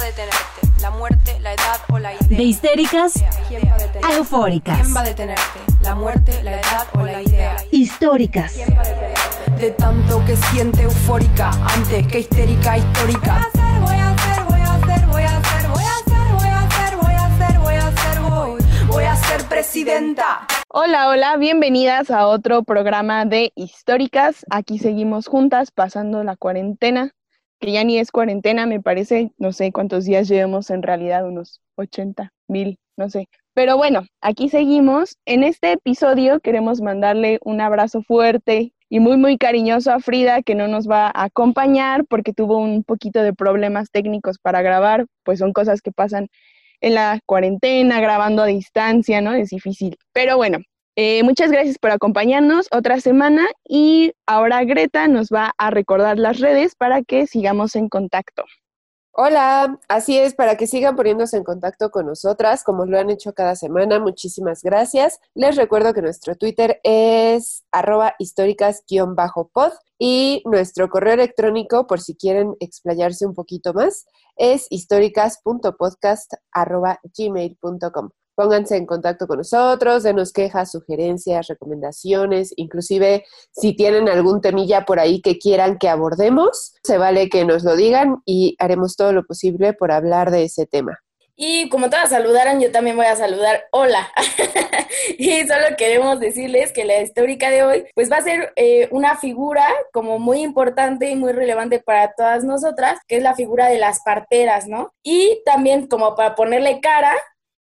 va a detenerte? ¿La muerte, la edad o la idea? De histéricas ¿Quién va a eufóricas. ¿Quién va a detenerte? ¿La muerte, la edad o la idea? Históricas. De tanto que siente eufórica antes que histérica histórica. Voy a hacer, voy a hacer, voy a hacer, voy a hacer, voy a hacer, voy a hacer, voy a hacer, voy, voy a ser presidenta. Hola, hola, bienvenidas a otro programa de Históricas. Aquí seguimos juntas pasando la cuarentena, que ya ni es cuarentena, me parece, no sé cuántos días llevamos en realidad, unos 80 mil, no sé. Pero bueno, aquí seguimos. En este episodio queremos mandarle un abrazo fuerte y muy, muy cariñoso a Frida, que no nos va a acompañar porque tuvo un poquito de problemas técnicos para grabar, pues son cosas que pasan en la cuarentena, grabando a distancia, ¿no? Es difícil. Pero bueno, eh, muchas gracias por acompañarnos otra semana y ahora Greta nos va a recordar las redes para que sigamos en contacto. Hola, así es, para que sigan poniéndose en contacto con nosotras, como lo han hecho cada semana, muchísimas gracias. Les recuerdo que nuestro Twitter es arroba históricas-pod y nuestro correo electrónico, por si quieren explayarse un poquito más, es históricas.podcast.gmail.com. Pónganse en contacto con nosotros, denos quejas, sugerencias, recomendaciones, inclusive si tienen algún temilla por ahí que quieran que abordemos, se vale que nos lo digan y haremos todo lo posible por hablar de ese tema. Y como todas saludaron, yo también voy a saludar hola. y solo queremos decirles que la histórica de hoy, pues va a ser eh, una figura como muy importante y muy relevante para todas nosotras, que es la figura de las parteras, ¿no? Y también como para ponerle cara,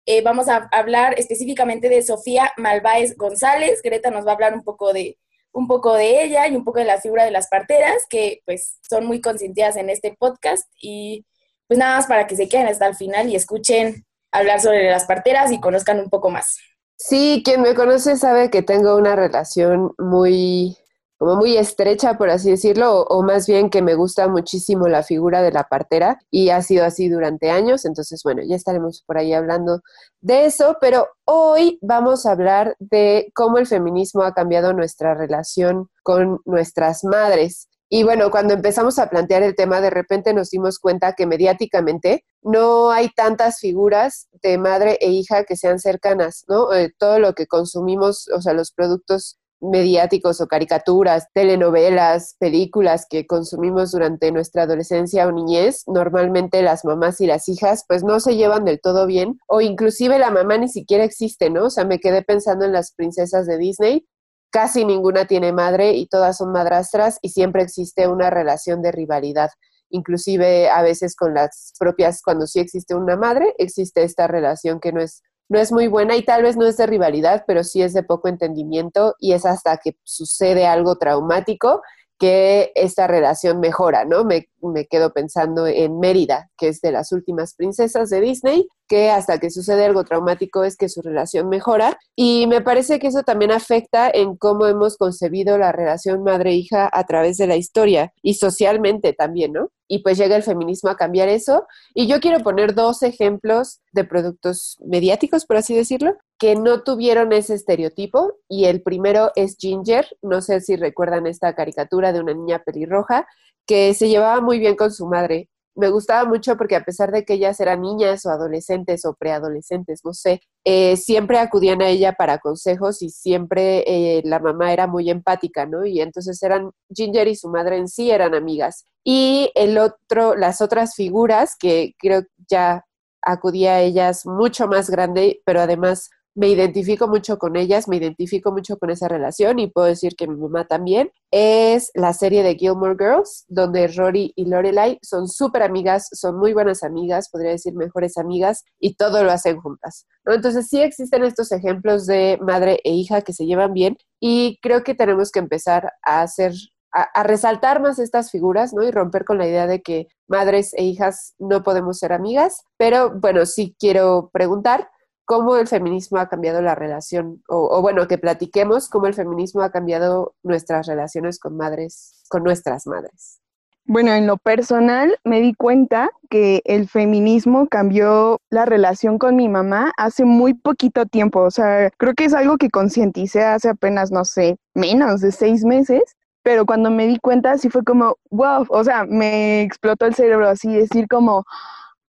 eh, vamos a hablar específicamente de Sofía Malváez González. Greta nos va a hablar un poco de un poco de ella y un poco de la figura de las parteras, que pues son muy consentidas en este podcast y pues nada más para que se queden hasta el final y escuchen hablar sobre las parteras y conozcan un poco más. Sí, quien me conoce sabe que tengo una relación muy como muy estrecha, por así decirlo, o, más bien que me gusta muchísimo la figura de la partera y ha sido así durante años, entonces bueno, ya estaremos por ahí hablando de eso, pero hoy vamos a hablar de cómo el feminismo ha cambiado nuestra relación con nuestras madres. Y bueno, cuando empezamos a plantear el tema, de repente nos dimos cuenta que mediáticamente no hay tantas figuras de madre e hija que sean cercanas, ¿no? Eh, todo lo que consumimos, o sea, los productos mediáticos o caricaturas, telenovelas, películas que consumimos durante nuestra adolescencia o niñez, normalmente las mamás y las hijas pues no se llevan del todo bien o inclusive la mamá ni siquiera existe, ¿no? O sea, me quedé pensando en las princesas de Disney, casi ninguna tiene madre y todas son madrastras y siempre existe una relación de rivalidad. Inclusive a veces con las propias, cuando sí existe una madre, existe esta relación que no es no es muy buena y tal vez no es de rivalidad, pero sí es de poco entendimiento y es hasta que sucede algo traumático que esta relación mejora, ¿no? Me, me, quedo pensando en Mérida, que es de las últimas princesas de Disney, que hasta que sucede algo traumático es que su relación mejora. Y me parece que eso también afecta en cómo hemos concebido la relación madre-hija a través de la historia y socialmente también, ¿no? Y pues llega el feminismo a cambiar eso. Y yo quiero poner dos ejemplos de productos mediáticos, por así decirlo, que no tuvieron ese estereotipo. Y el primero es Ginger. No sé si recuerdan esta caricatura de una niña pelirroja que se llevaba muy bien con su madre. Me gustaba mucho porque a pesar de que ellas eran niñas o adolescentes o preadolescentes, no sé, eh, siempre acudían a ella para consejos y siempre eh, la mamá era muy empática, ¿no? Y entonces eran, Ginger y su madre en sí eran amigas. Y el otro, las otras figuras que creo ya acudía a ellas mucho más grande, pero además me identifico mucho con ellas, me identifico mucho con esa relación y puedo decir que mi mamá también, es la serie de Gilmore Girls, donde Rory y Lorelai son súper amigas, son muy buenas amigas, podría decir mejores amigas, y todo lo hacen juntas. ¿no? Entonces sí existen estos ejemplos de madre e hija que se llevan bien y creo que tenemos que empezar a hacer a, a, resaltar más estas figuras, ¿no? Y romper con la idea de que madres e hijas no podemos ser amigas. Pero bueno, sí quiero preguntar, cómo el feminismo ha cambiado la relación, o, o, bueno, que platiquemos cómo el feminismo ha cambiado nuestras relaciones con madres, con nuestras madres. Bueno, en lo personal me di cuenta que el feminismo cambió la relación con mi mamá hace muy poquito tiempo. O sea, creo que es algo que concienticé hace apenas, no sé, menos de seis meses. Pero cuando me di cuenta, sí fue como, wow, o sea, me explotó el cerebro así, decir como,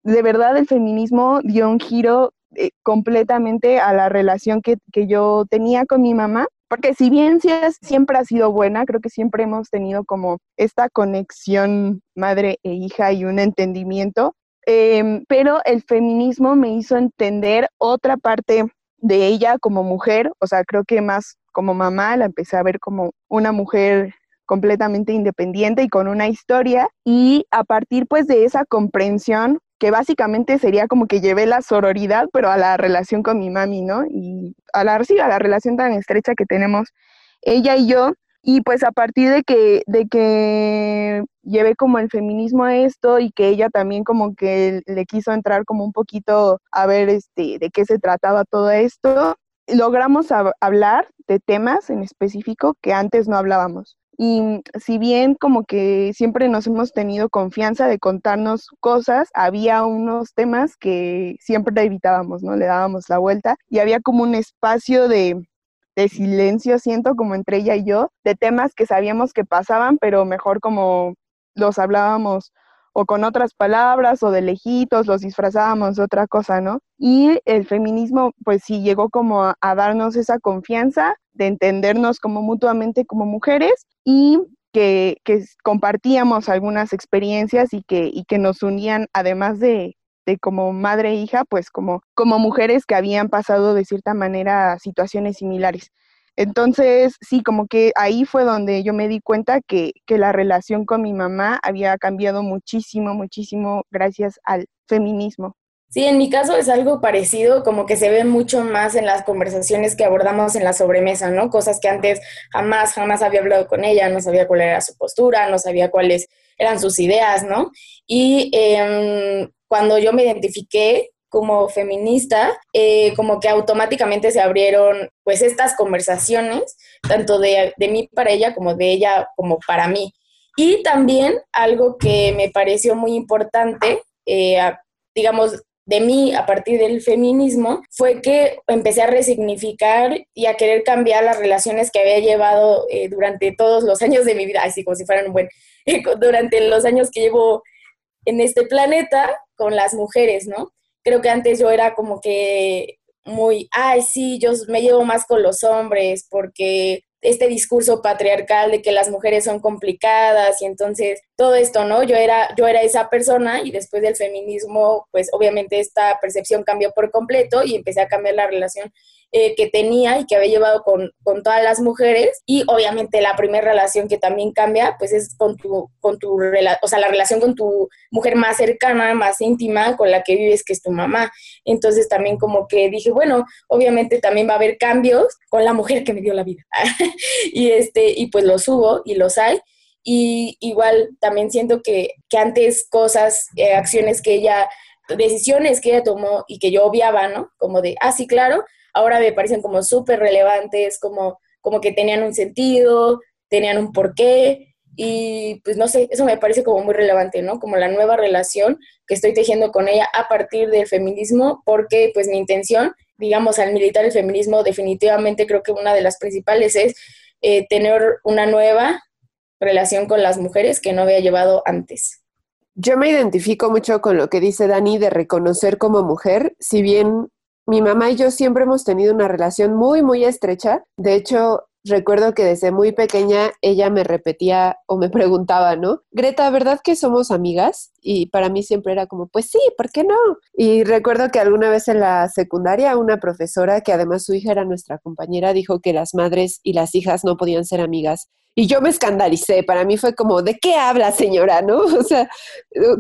de verdad el feminismo dio un giro eh, completamente a la relación que, que, yo tenía con mi mamá, porque si bien siempre ha sido buena, creo que siempre hemos tenido como esta conexión madre e hija y un entendimiento, em, pero el feminismo me hizo entender otra parte de ella como mujer, o sea, creo que más como mamá la empecé a ver como una mujer completamente independiente y con una historia y a partir pues de esa comprensión que básicamente sería como que llevé la sororidad, pero a la relación con mi mami, ¿no? Y a la, sí, a la relación tan estrecha que tenemos ella y yo. Y pues a partir de que, de que llevé como el feminismo a esto y que ella también como que le quiso entrar como un poquito a ver este, de qué se trataba todo esto, logramos hablar de temas en específico que antes no hablábamos. Y si bien como que siempre nos hemos tenido confianza de contarnos cosas, había unos temas que siempre evitábamos, ¿no? Le dábamos la vuelta y había como un espacio de, de silencio, siento, como entre ella y yo, de temas que sabíamos que pasaban, pero mejor como los hablábamos o con otras palabras o de lejitos, los disfrazábamos de otra cosa, ¿no? Y el feminismo, pues sí, llegó como a, darnos esa confianza de entendernos como mutuamente como mujeres y que, que compartíamos algunas experiencias y que, y que nos unían, además de, de como madre e hija, pues como, como mujeres que habían pasado de cierta manera situaciones similares. Entonces, sí, como que ahí fue donde yo me di cuenta que, que, la relación con mi mamá había cambiado muchísimo, muchísimo gracias al feminismo. Sí, en mi caso es algo parecido, como que se ve mucho más en las conversaciones que abordamos en la sobremesa, ¿no? Cosas que antes jamás, jamás había hablado con ella, no sabía cuál era su postura, no sabía cuáles eran sus ideas, ¿no? Y eh, cuando yo me identifiqué como feminista, eh, como que automáticamente se abrieron pues estas conversaciones, tanto de, de mí para ella como de ella como para mí. Y también algo que me pareció muy importante, eh, digamos, de mí a partir del feminismo fue que empecé a resignificar y a querer cambiar las relaciones que había llevado eh, durante todos los años de mi vida, así como si fueran un buen, durante los años que llevo en este planeta con las mujeres, ¿no? Creo que antes yo era como que muy, ay, sí, yo me llevo más con los hombres porque este discurso patriarcal de que las mujeres son complicadas y entonces todo esto, ¿no? Yo era, yo era esa persona y después del feminismo, pues obviamente esta percepción cambió por completo y empecé a cambiar la relación eh, que tenía y que había llevado con, con, todas las mujeres. Y obviamente la primera relación que también cambia, pues es con tu, con tu o sea, la relación con tu mujer más cercana, más íntima, con la que vives, que es tu mamá. Entonces también como que dije, bueno, obviamente también va a haber cambios con la mujer que me dio la vida. y, este, y pues los hubo y los hay. Y igual también siento que, que antes cosas, eh, acciones que ella, decisiones que ella tomó y que yo obviaba, ¿no? Como de, ah, sí, claro, ahora me parecen como súper relevantes, como, como que tenían un sentido, tenían un porqué, y pues no sé, eso me parece como muy relevante, ¿no? Como la nueva relación que estoy tejiendo con ella a partir del feminismo, porque pues mi intención, digamos, al militar el feminismo, definitivamente creo que una de las principales es eh, tener una nueva relación con las mujeres que no había llevado antes. Yo me identifico mucho con lo que dice Dani de reconocer como mujer, si bien mi mamá y yo siempre hemos tenido una relación muy, muy estrecha. De hecho, recuerdo que desde muy pequeña ella me repetía o me preguntaba, ¿no? Greta, ¿verdad que somos amigas? Y para mí siempre era como, pues sí, ¿por qué no? Y recuerdo que alguna vez en la secundaria una profesora, que además su hija era nuestra compañera, dijo que las madres y las hijas no podían ser amigas. Y yo me escandalicé, para mí fue como, ¿de qué habla señora? ¿No? O sea,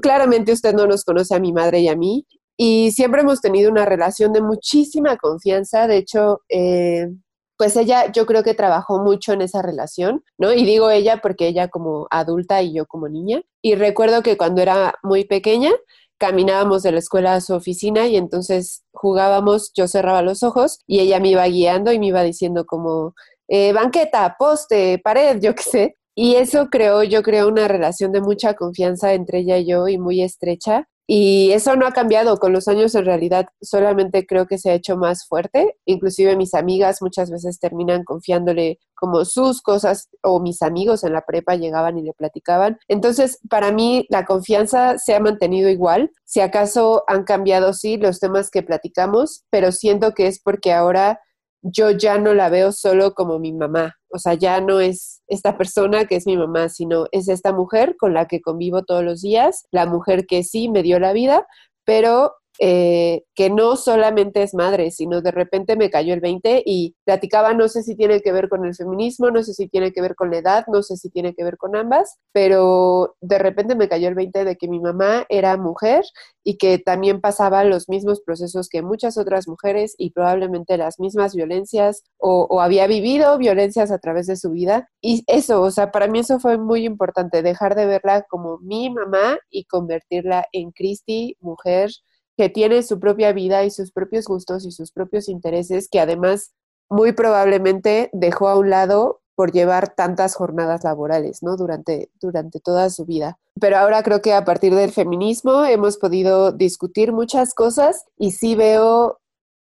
claramente usted no nos conoce a mi madre y a mí y siempre hemos tenido una relación de muchísima confianza. De hecho, eh, pues ella yo creo que trabajó mucho en esa relación, ¿no? Y digo ella porque ella como adulta y yo como niña. Y recuerdo que cuando era muy pequeña, caminábamos de la escuela a su oficina y entonces jugábamos, yo cerraba los ojos y ella me iba guiando y me iba diciendo como, eh, banqueta, poste, pared, yo qué sé. Y eso creó, yo creo, una relación de mucha confianza entre ella y yo y muy estrecha. Y eso no ha cambiado con los años, en realidad solamente creo que se ha hecho más fuerte. Inclusive mis amigas muchas veces terminan confiándole como sus cosas o mis amigos en la prepa llegaban y le platicaban. Entonces, para mí la confianza se ha mantenido igual. Si acaso han cambiado, sí, los temas que platicamos, pero siento que es porque ahora yo ya no la veo solo como mi mamá, o sea, ya no es esta persona que es mi mamá, sino es esta mujer con la que convivo todos los días, la mujer que sí me dio la vida, pero eh, que no solamente es madre, sino de repente me cayó el 20 y platicaba, no sé si tiene que ver con el feminismo, no sé si tiene que ver con la edad, no sé si tiene que ver con ambas, pero de repente me cayó el 20 de que mi mamá era mujer y que también pasaba los mismos procesos que muchas otras mujeres y probablemente las mismas violencias o, o había vivido violencias a través de su vida. Y eso, o sea, para mí eso fue muy importante, dejar de verla como mi mamá y convertirla en Cristi, mujer que tiene su propia vida y sus propios gustos y sus propios intereses, que además muy probablemente dejó a un lado por llevar tantas jornadas laborales, ¿no? Durante, durante toda su vida. Pero ahora creo que a partir del feminismo hemos podido discutir muchas cosas y sí veo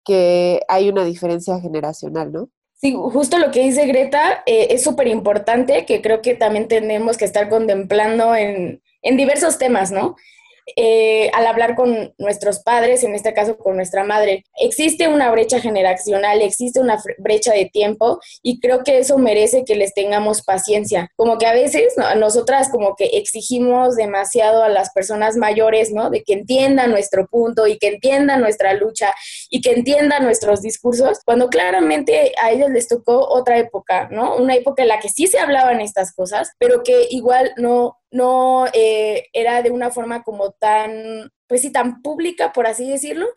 que hay una diferencia generacional, ¿no? Sí, justo lo que dice Greta eh, es súper importante, que creo que también tenemos que estar contemplando en, en diversos temas, ¿no? Eh, al hablar con nuestros padres, en este caso con nuestra madre. Existe una brecha generacional, existe una brecha de tiempo y creo que eso merece que les tengamos paciencia. Como que a veces nosotras como que exigimos demasiado a las personas mayores, ¿no? De que entiendan nuestro punto y que entiendan nuestra lucha y que entiendan nuestros discursos, cuando claramente a ellos les tocó otra época, ¿no? Una época en la que sí se hablaban estas cosas, pero que igual no no eh, era de una forma como tan, pues sí, tan pública, por así decirlo,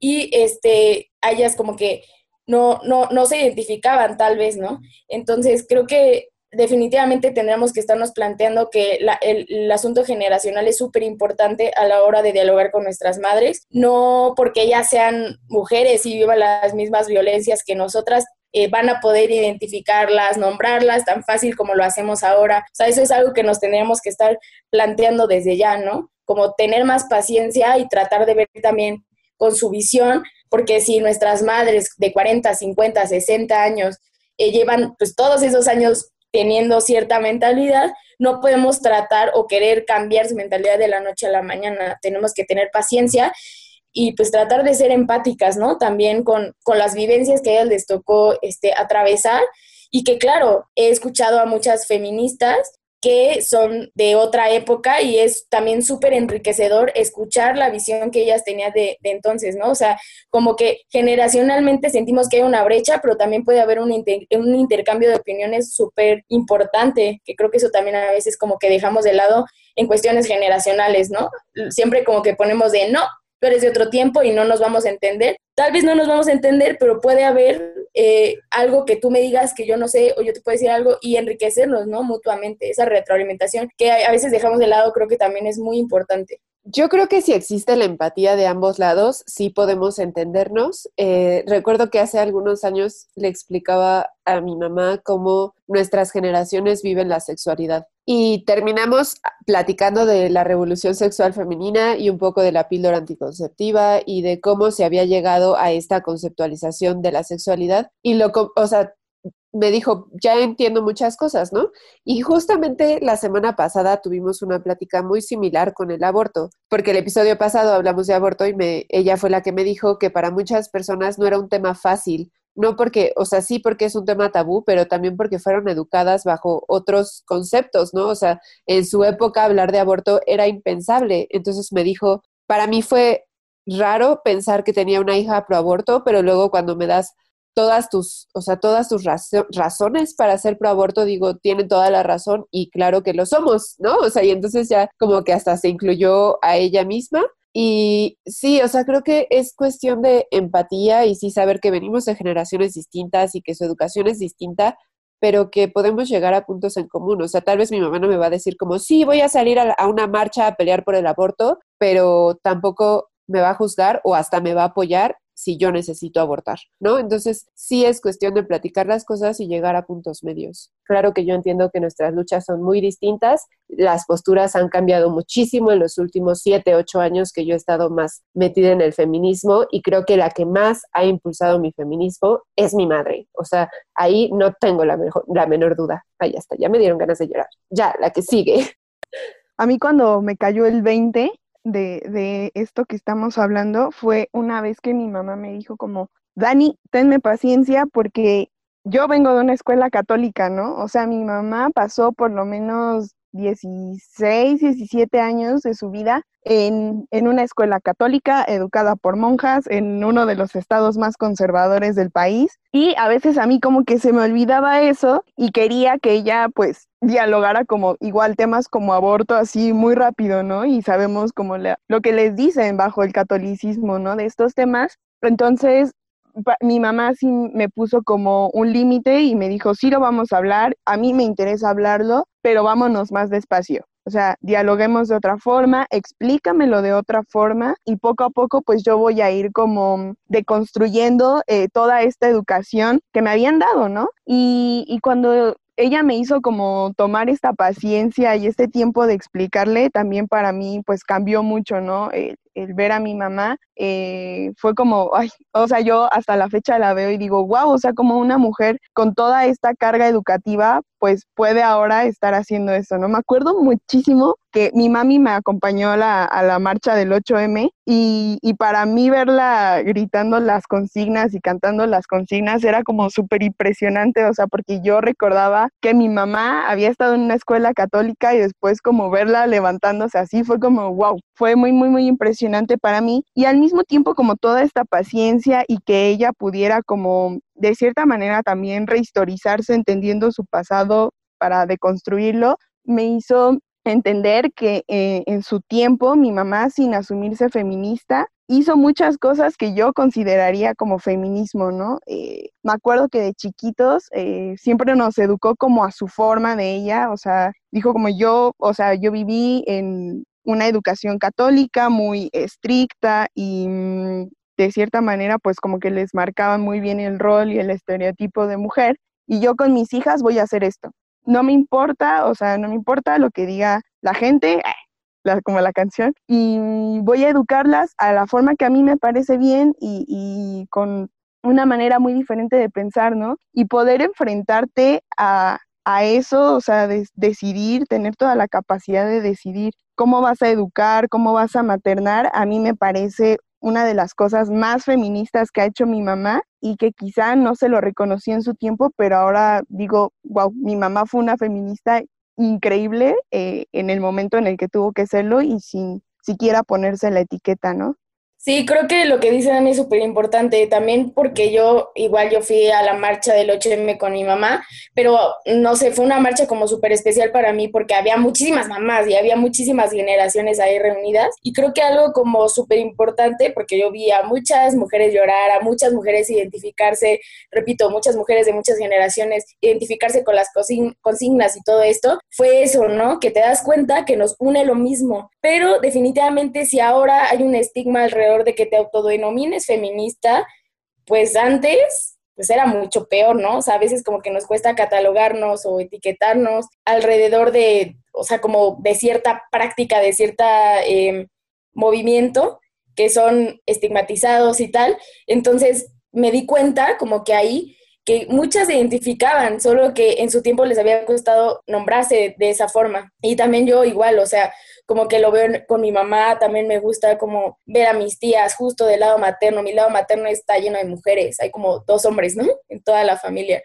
y este, ellas como que no, no, no se identificaban tal vez, ¿no? Entonces creo que definitivamente tendremos que estarnos planteando que el, el, asunto generacional es súper importante a la hora de dialogar con nuestras madres, no porque ellas sean mujeres y vivan las mismas violencias que nosotras, eh, van a poder identificarlas, nombrarlas tan fácil como lo hacemos ahora. O sea, eso es algo que nos tendríamos que estar planteando desde ya, ¿no? Como tener más paciencia y tratar de ver también con su visión, porque si nuestras madres de 40, 50, 60 años eh, llevan pues todos esos años teniendo cierta mentalidad, no podemos tratar o querer cambiar su mentalidad de la noche a la mañana. Tenemos que tener paciencia y pues tratar de ser empáticas, ¿no? También con, con las vivencias que a ellas les tocó este, atravesar y que claro, he escuchado a muchas feministas que son de otra época y es también súper enriquecedor escuchar la visión que ellas tenían de, entonces, ¿no? O sea, como que generacionalmente sentimos que hay una brecha, pero también puede haber un, un intercambio de opiniones súper importante, que creo que eso también a veces como que dejamos de lado en cuestiones generacionales, ¿no? Siempre como que ponemos de, no, eres de otro tiempo y no nos vamos a entender. Tal vez no nos vamos a entender, pero puede haber eh, algo que tú me digas que yo no sé o yo te puedo decir algo y enriquecernos, ¿no? Mutuamente, esa retroalimentación que a veces dejamos de lado creo que también es muy importante. Yo creo que si existe la empatía de ambos lados, sí podemos entendernos. Eh, recuerdo que hace algunos años le explicaba a mi mamá cómo nuestras generaciones viven la sexualidad. Y terminamos platicando de la revolución sexual femenina y un poco de la píldora anticonceptiva y de cómo se había llegado a esta conceptualización de la sexualidad. Y lo, o sea, me dijo, ya entiendo muchas cosas, ¿no? Y justamente la semana pasada tuvimos una plática muy similar con el aborto, porque el episodio pasado hablamos de aborto y me, ella fue la que me dijo que para muchas personas no era un tema fácil, no porque, o sea, sí porque es un tema tabú, pero también porque fueron educadas bajo otros conceptos, ¿no? O sea, en su época hablar de aborto era impensable. Entonces me dijo, para mí fue raro pensar que tenía una hija pro aborto, pero luego cuando me das todas tus, o sea, todas tus razones para hacer pro aborto, digo, tienen toda la razón y claro que lo somos, ¿no? O sea, y entonces ya como que hasta se incluyó a ella misma. Y sí, o sea, creo que es cuestión de empatía y sí saber que venimos de generaciones distintas y que su educación es distinta, pero que podemos llegar a puntos en común. O sea, tal vez mi mamá no me va a decir como, sí, voy a salir a una marcha a pelear por el aborto, pero tampoco me va a juzgar o hasta me va a apoyar si yo necesito abortar, ¿no? Entonces, sí es cuestión de platicar las cosas y llegar a puntos medios. Claro que yo entiendo que nuestras luchas son muy distintas, las posturas han cambiado muchísimo en los últimos siete, ocho años que yo he estado más metida en el feminismo y creo que la que más ha impulsado mi feminismo es mi madre. O sea, ahí no tengo la, mejor, menor duda. Ahí está, ya me dieron ganas de llorar. Ya, la que sigue. A mí cuando me cayó el 20, de, de esto que estamos hablando fue una vez que mi mamá me dijo como, Dani, tenme paciencia porque yo vengo de una escuela católica, ¿no? O sea, mi mamá pasó por lo menos 16, 17 años de su vida en, en, una escuela católica, educada por monjas, en uno de los estados más conservadores del país. Y a veces a mí como que se me olvidaba eso y quería que ella pues dialogara como igual temas como aborto así muy rápido, ¿no? Y sabemos como lo que les dicen bajo el catolicismo, ¿no? De estos temas. Entonces, mi mamá sí me puso como un límite y me dijo, sí lo vamos a hablar, a mí me interesa hablarlo, pero vámonos más despacio. O sea, dialoguemos de otra forma, explícamelo de otra forma y poco a poco pues yo voy a ir como deconstruyendo eh, toda esta educación que me habían dado, ¿no? Y, y cuando ella me hizo como tomar esta paciencia y este tiempo de explicarle, también para mí pues cambió mucho, ¿no? El, ver a mi mamá eh, fue como, ay, o sea, yo hasta la fecha la veo y digo, wow, o sea, como una mujer con toda esta carga educativa, pues puede ahora estar haciendo eso, ¿no? Me acuerdo muchísimo que mi mami me acompañó a la, a la marcha del 8M y, y, para mí verla gritando las consignas y cantando las consignas era como súper impresionante, o sea, porque yo recordaba que mi mamá había estado en una escuela católica y después como verla levantándose así fue como, wow, fue muy, muy, muy impresionante para mí y al mismo tiempo como toda esta paciencia y que ella pudiera como de cierta manera también rehistorizarse entendiendo su pasado para deconstruirlo, me hizo entender que eh, en su tiempo mi mamá, sin asumirse feminista, hizo muchas cosas que yo consideraría como feminismo, ¿no? Eh, me acuerdo que de chiquitos eh, siempre nos educó como a su forma de ella, o sea, dijo como yo, o sea, yo viví en una educación católica muy estricta y mm, de cierta manera pues como que les marcaba muy bien el rol y el estereotipo de mujer y yo con mis hijas voy a hacer esto no me importa, o sea, no me importa lo que diga la gente, eh, como la canción, y voy a educarlas a la forma que a mí me parece bien y, con una manera muy diferente de pensar, ¿no? Y poder enfrentarte a, eso, o sea, decidir, tener toda la capacidad de decidir cómo vas a educar, cómo vas a maternar, a mí me parece una de las cosas más feministas que ha hecho mi mamá y que quizá no se lo reconocí en su tiempo, pero ahora digo, wow, mi mamá fue una feminista increíble eh, en el momento en el que tuvo que serlo y sin siquiera ponerse la etiqueta, ¿no? Sí, creo que lo que dice Dani es súper importante, también porque yo, igual yo fui a la marcha del 8M con mi mamá, pero no sé, fue una marcha como súper especial para mí porque había muchísimas mamás y había muchísimas generaciones ahí reunidas y creo que algo como súper importante, porque yo vi a muchas mujeres llorar, a muchas mujeres identificarse, repito, muchas mujeres de muchas generaciones identificarse con las consignas y todo esto, fue eso, ¿no? Que te das cuenta que nos une lo mismo, pero definitivamente si ahora hay un estigma alrededor de que te autodenomines feminista, pues antes pues era mucho peor, ¿no? O sea, a veces como que nos cuesta catalogarnos o etiquetarnos alrededor de, o sea, como de cierta práctica, de cierta em, movimiento que son estigmatizados y tal. Entonces me di cuenta como que ahí que muchas se identificaban, solo que en su tiempo les había costado nombrarse de esa forma. Y también yo igual, o sea, como que lo veo con mi mamá, también me gusta como ver a mis tías justo del lado materno. Mi lado materno está lleno de mujeres, hay como dos hombres, ¿no? En toda la familia.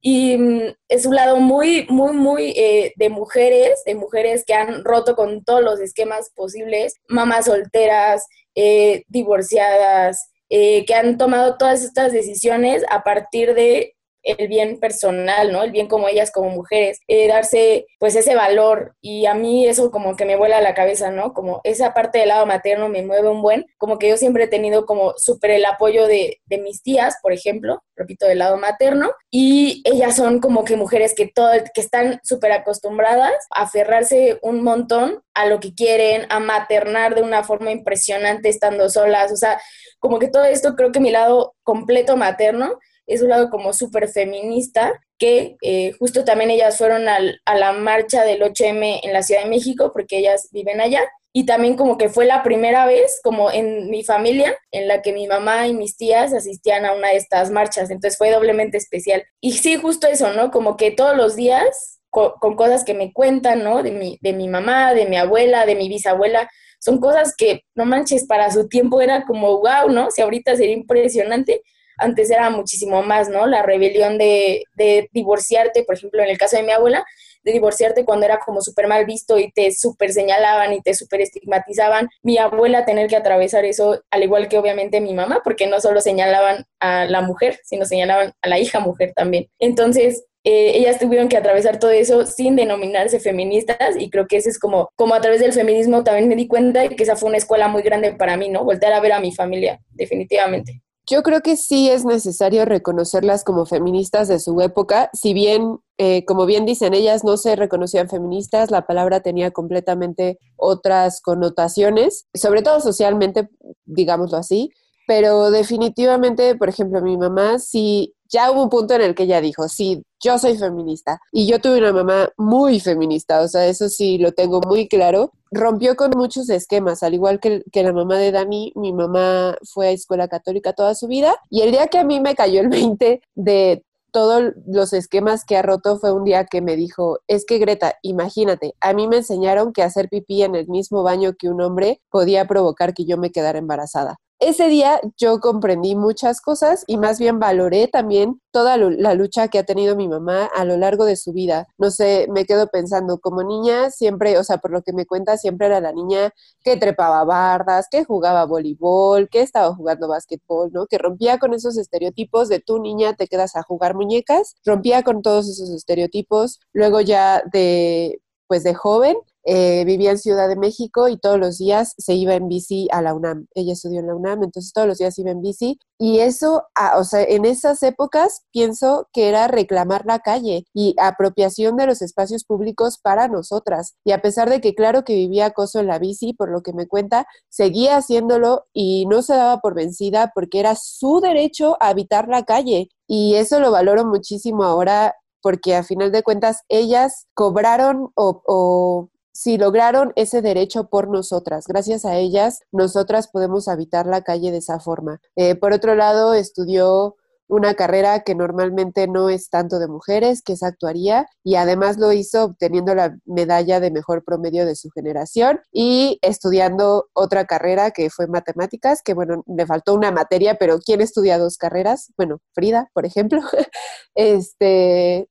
Y mm, es un lado muy, muy, muy eh, de mujeres, de mujeres que han roto con todos los esquemas posibles, mamás solteras, eh, divorciadas, eh, que han tomado todas estas decisiones a partir de el bien personal, ¿no? El bien como ellas como mujeres, eh, darse pues ese valor y a mí eso como que me vuela a la cabeza, ¿no? Como esa parte del lado materno me mueve un buen, como que yo siempre he tenido como súper el apoyo de, de mis tías, por ejemplo, repito, del lado materno, y ellas son como que mujeres que, todo, que están súper acostumbradas a aferrarse un montón a lo que quieren, a maternar de una forma impresionante estando solas, o sea, como que todo esto creo que mi lado completo materno es un lado como súper feminista, que eh, justo también ellas fueron al, a la marcha del 8M en la Ciudad de México, porque ellas viven allá, y también como que fue la primera vez como en mi familia en la que mi mamá y mis tías asistían a una de estas marchas, entonces fue doblemente especial. Y sí, justo eso, ¿no? Como que todos los días con, cosas que me cuentan, ¿no? De mi, de mi mamá, de mi abuela, de mi bisabuela, son cosas que, no manches, para su tiempo era como, wow, ¿no? Si ahorita sería impresionante, antes era muchísimo más, ¿no? La rebelión de, de divorciarte, por ejemplo, en el caso de mi abuela, de divorciarte cuando era como súper mal visto y te súper señalaban y te súper estigmatizaban. Mi abuela tener que atravesar eso, al igual que obviamente mi mamá, porque no solo señalaban a la mujer, sino señalaban a la hija mujer también. Entonces, eh, ellas tuvieron que atravesar todo eso sin denominarse feministas y creo que eso es como, como a través del feminismo también me di cuenta de que esa fue una escuela muy grande para mí, ¿no? Voltear a ver a mi familia, definitivamente. Yo creo que sí es necesario reconocerlas como feministas de su época, si bien, eh, como bien dicen, ellas no se reconocían feministas, la palabra tenía completamente otras connotaciones, sobre todo socialmente, digámoslo así, pero definitivamente, por ejemplo, mi mamá sí ya hubo un punto en el que ella dijo, sí, yo soy feminista. Y yo tuve una mamá muy feminista, o sea, eso sí lo tengo muy claro. Rompió con muchos esquemas, al igual que, que la mamá de Dani, mi mamá fue a escuela católica toda su vida. Y el día que a mí me cayó el 20 de todos los esquemas que ha roto fue un día que me dijo, es que Greta, imagínate, a mí me enseñaron que hacer pipí en el mismo baño que un hombre podía provocar que yo me quedara embarazada ese día yo comprendí muchas cosas y más bien valoré también toda la lucha que ha tenido mi mamá a lo largo de su vida. No sé, me quedo pensando, como niña siempre, o sea, por lo que me cuenta, siempre era la niña que trepaba bardas, que jugaba voleibol, que estaba jugando básquetbol, ¿no? Que rompía con esos estereotipos de tu niña te quedas a jugar muñecas, rompía con todos esos estereotipos. Luego ya de pues de joven eh, vivía en Ciudad de México y todos los días se iba en bici a la UNAM. Ella estudió en la UNAM, entonces todos los días iba en bici. Y eso, o sea, en esas épocas pienso que era reclamar la calle y apropiación de los espacios públicos para nosotras. Y a pesar de que claro que vivía acoso en la bici, por lo que me cuenta, seguía haciéndolo y no se daba por vencida porque era su derecho a habitar la calle. Y eso lo valoro muchísimo ahora porque a final de cuentas ellas cobraron o, si lograron ese derecho por nosotras. Gracias a ellas, nosotras podemos habitar la calle de esa forma. Eh, por otro lado, estudió una carrera que normalmente no es tanto de mujeres, que es actuaría, y además lo hizo obteniendo la medalla de mejor promedio de su generación y estudiando otra carrera que fue matemáticas, que bueno, le faltó una materia, pero ¿quién estudia dos carreras? Bueno, Frida, por ejemplo. este,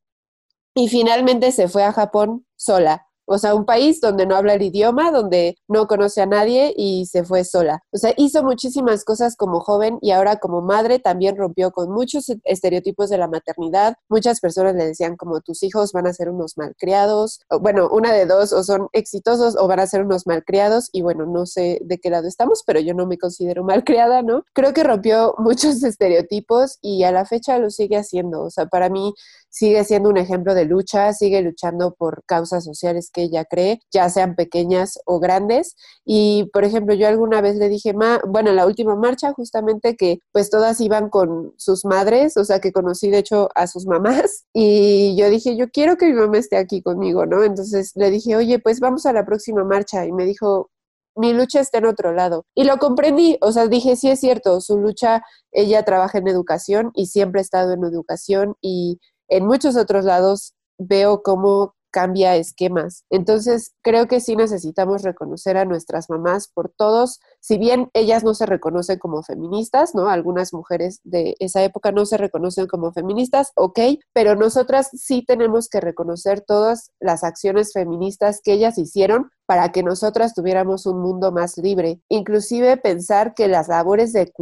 y finalmente se fue a Japón sola. O sea, un país donde no habla el idioma, donde no conoce a nadie y se fue sola. O sea, hizo muchísimas cosas como joven y ahora como madre también rompió con muchos estereotipos de la maternidad. Muchas personas le decían como tus hijos van a ser unos malcriados. bueno, una de dos, o son exitosos o van a ser unos malcriados. Y bueno, no sé de qué lado estamos, pero yo no me considero malcriada, ¿no? Creo que rompió muchos estereotipos y a la fecha lo sigue haciendo. O sea, para mí sigue siendo un ejemplo de lucha, sigue luchando por causas sociales que ella cree, ya sean pequeñas o grandes. Y, por ejemplo, yo alguna vez le dije, Ma, bueno, en la última marcha justamente que pues todas iban con sus madres, o sea, que conocí de hecho a sus mamás, y yo dije, yo quiero que mi mamá esté aquí conmigo, ¿no? Entonces le dije, oye, pues vamos a la próxima marcha, y me dijo, mi lucha está en otro lado. Y lo comprendí, o sea, dije, sí es cierto, su lucha, ella trabaja en educación y siempre ha estado en educación y en muchos otros lados veo cómo cambia esquemas. Entonces, creo que sí necesitamos reconocer a nuestras mamás por todos, si bien ellas no se reconocen como feministas, ¿no? Algunas mujeres de esa época no se reconocen como feministas, ok, pero nosotras sí tenemos que reconocer todas las acciones feministas que ellas hicieron para que nosotras tuviéramos un mundo más libre. Inclusive pensar que las labores de,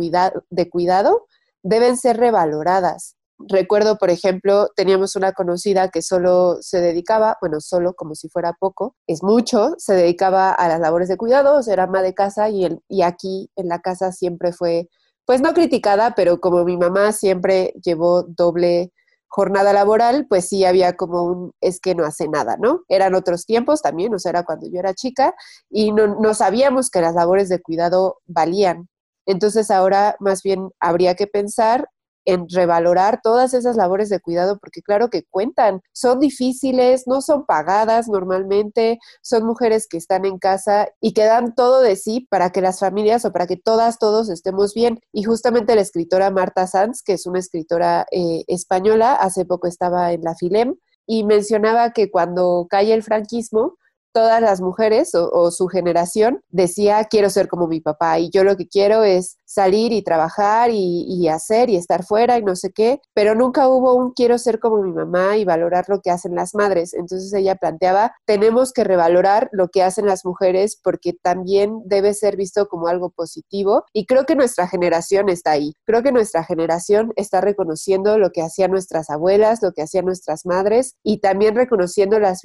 de cuidado deben ser revaloradas Recuerdo, por ejemplo, teníamos una conocida que solo se dedicaba, bueno, solo como si fuera poco, es mucho, se dedicaba a las labores de cuidados, era ama de casa y, el, y aquí en la casa siempre fue, pues no criticada, pero como mi mamá siempre llevó doble jornada laboral, pues sí había como un es que no hace nada, ¿no? Eran otros tiempos también, o sea, era cuando yo era chica y no, no sabíamos que las labores de cuidado valían. Entonces ahora más bien habría que pensar en revalorar todas esas labores de cuidado, porque claro que cuentan, son difíciles, no son pagadas normalmente, son mujeres que están en casa y que dan todo de sí para que las familias o para que todas, todos estemos bien. Y justamente la escritora Marta Sanz, que es una escritora eh, española, hace poco estaba en la FILEM, y mencionaba que cuando cae el franquismo, todas las mujeres o, su generación decía, quiero ser como mi papá y yo lo que quiero es salir y trabajar y, hacer y estar fuera y no sé qué, pero nunca hubo un quiero ser como mi mamá y valorar lo que hacen las madres. Entonces ella planteaba, tenemos que revalorar lo que hacen las mujeres porque también debe ser visto como algo positivo y creo que nuestra generación está ahí. Creo que nuestra generación está reconociendo lo que hacían nuestras abuelas, lo que hacían nuestras madres y también reconociendo las,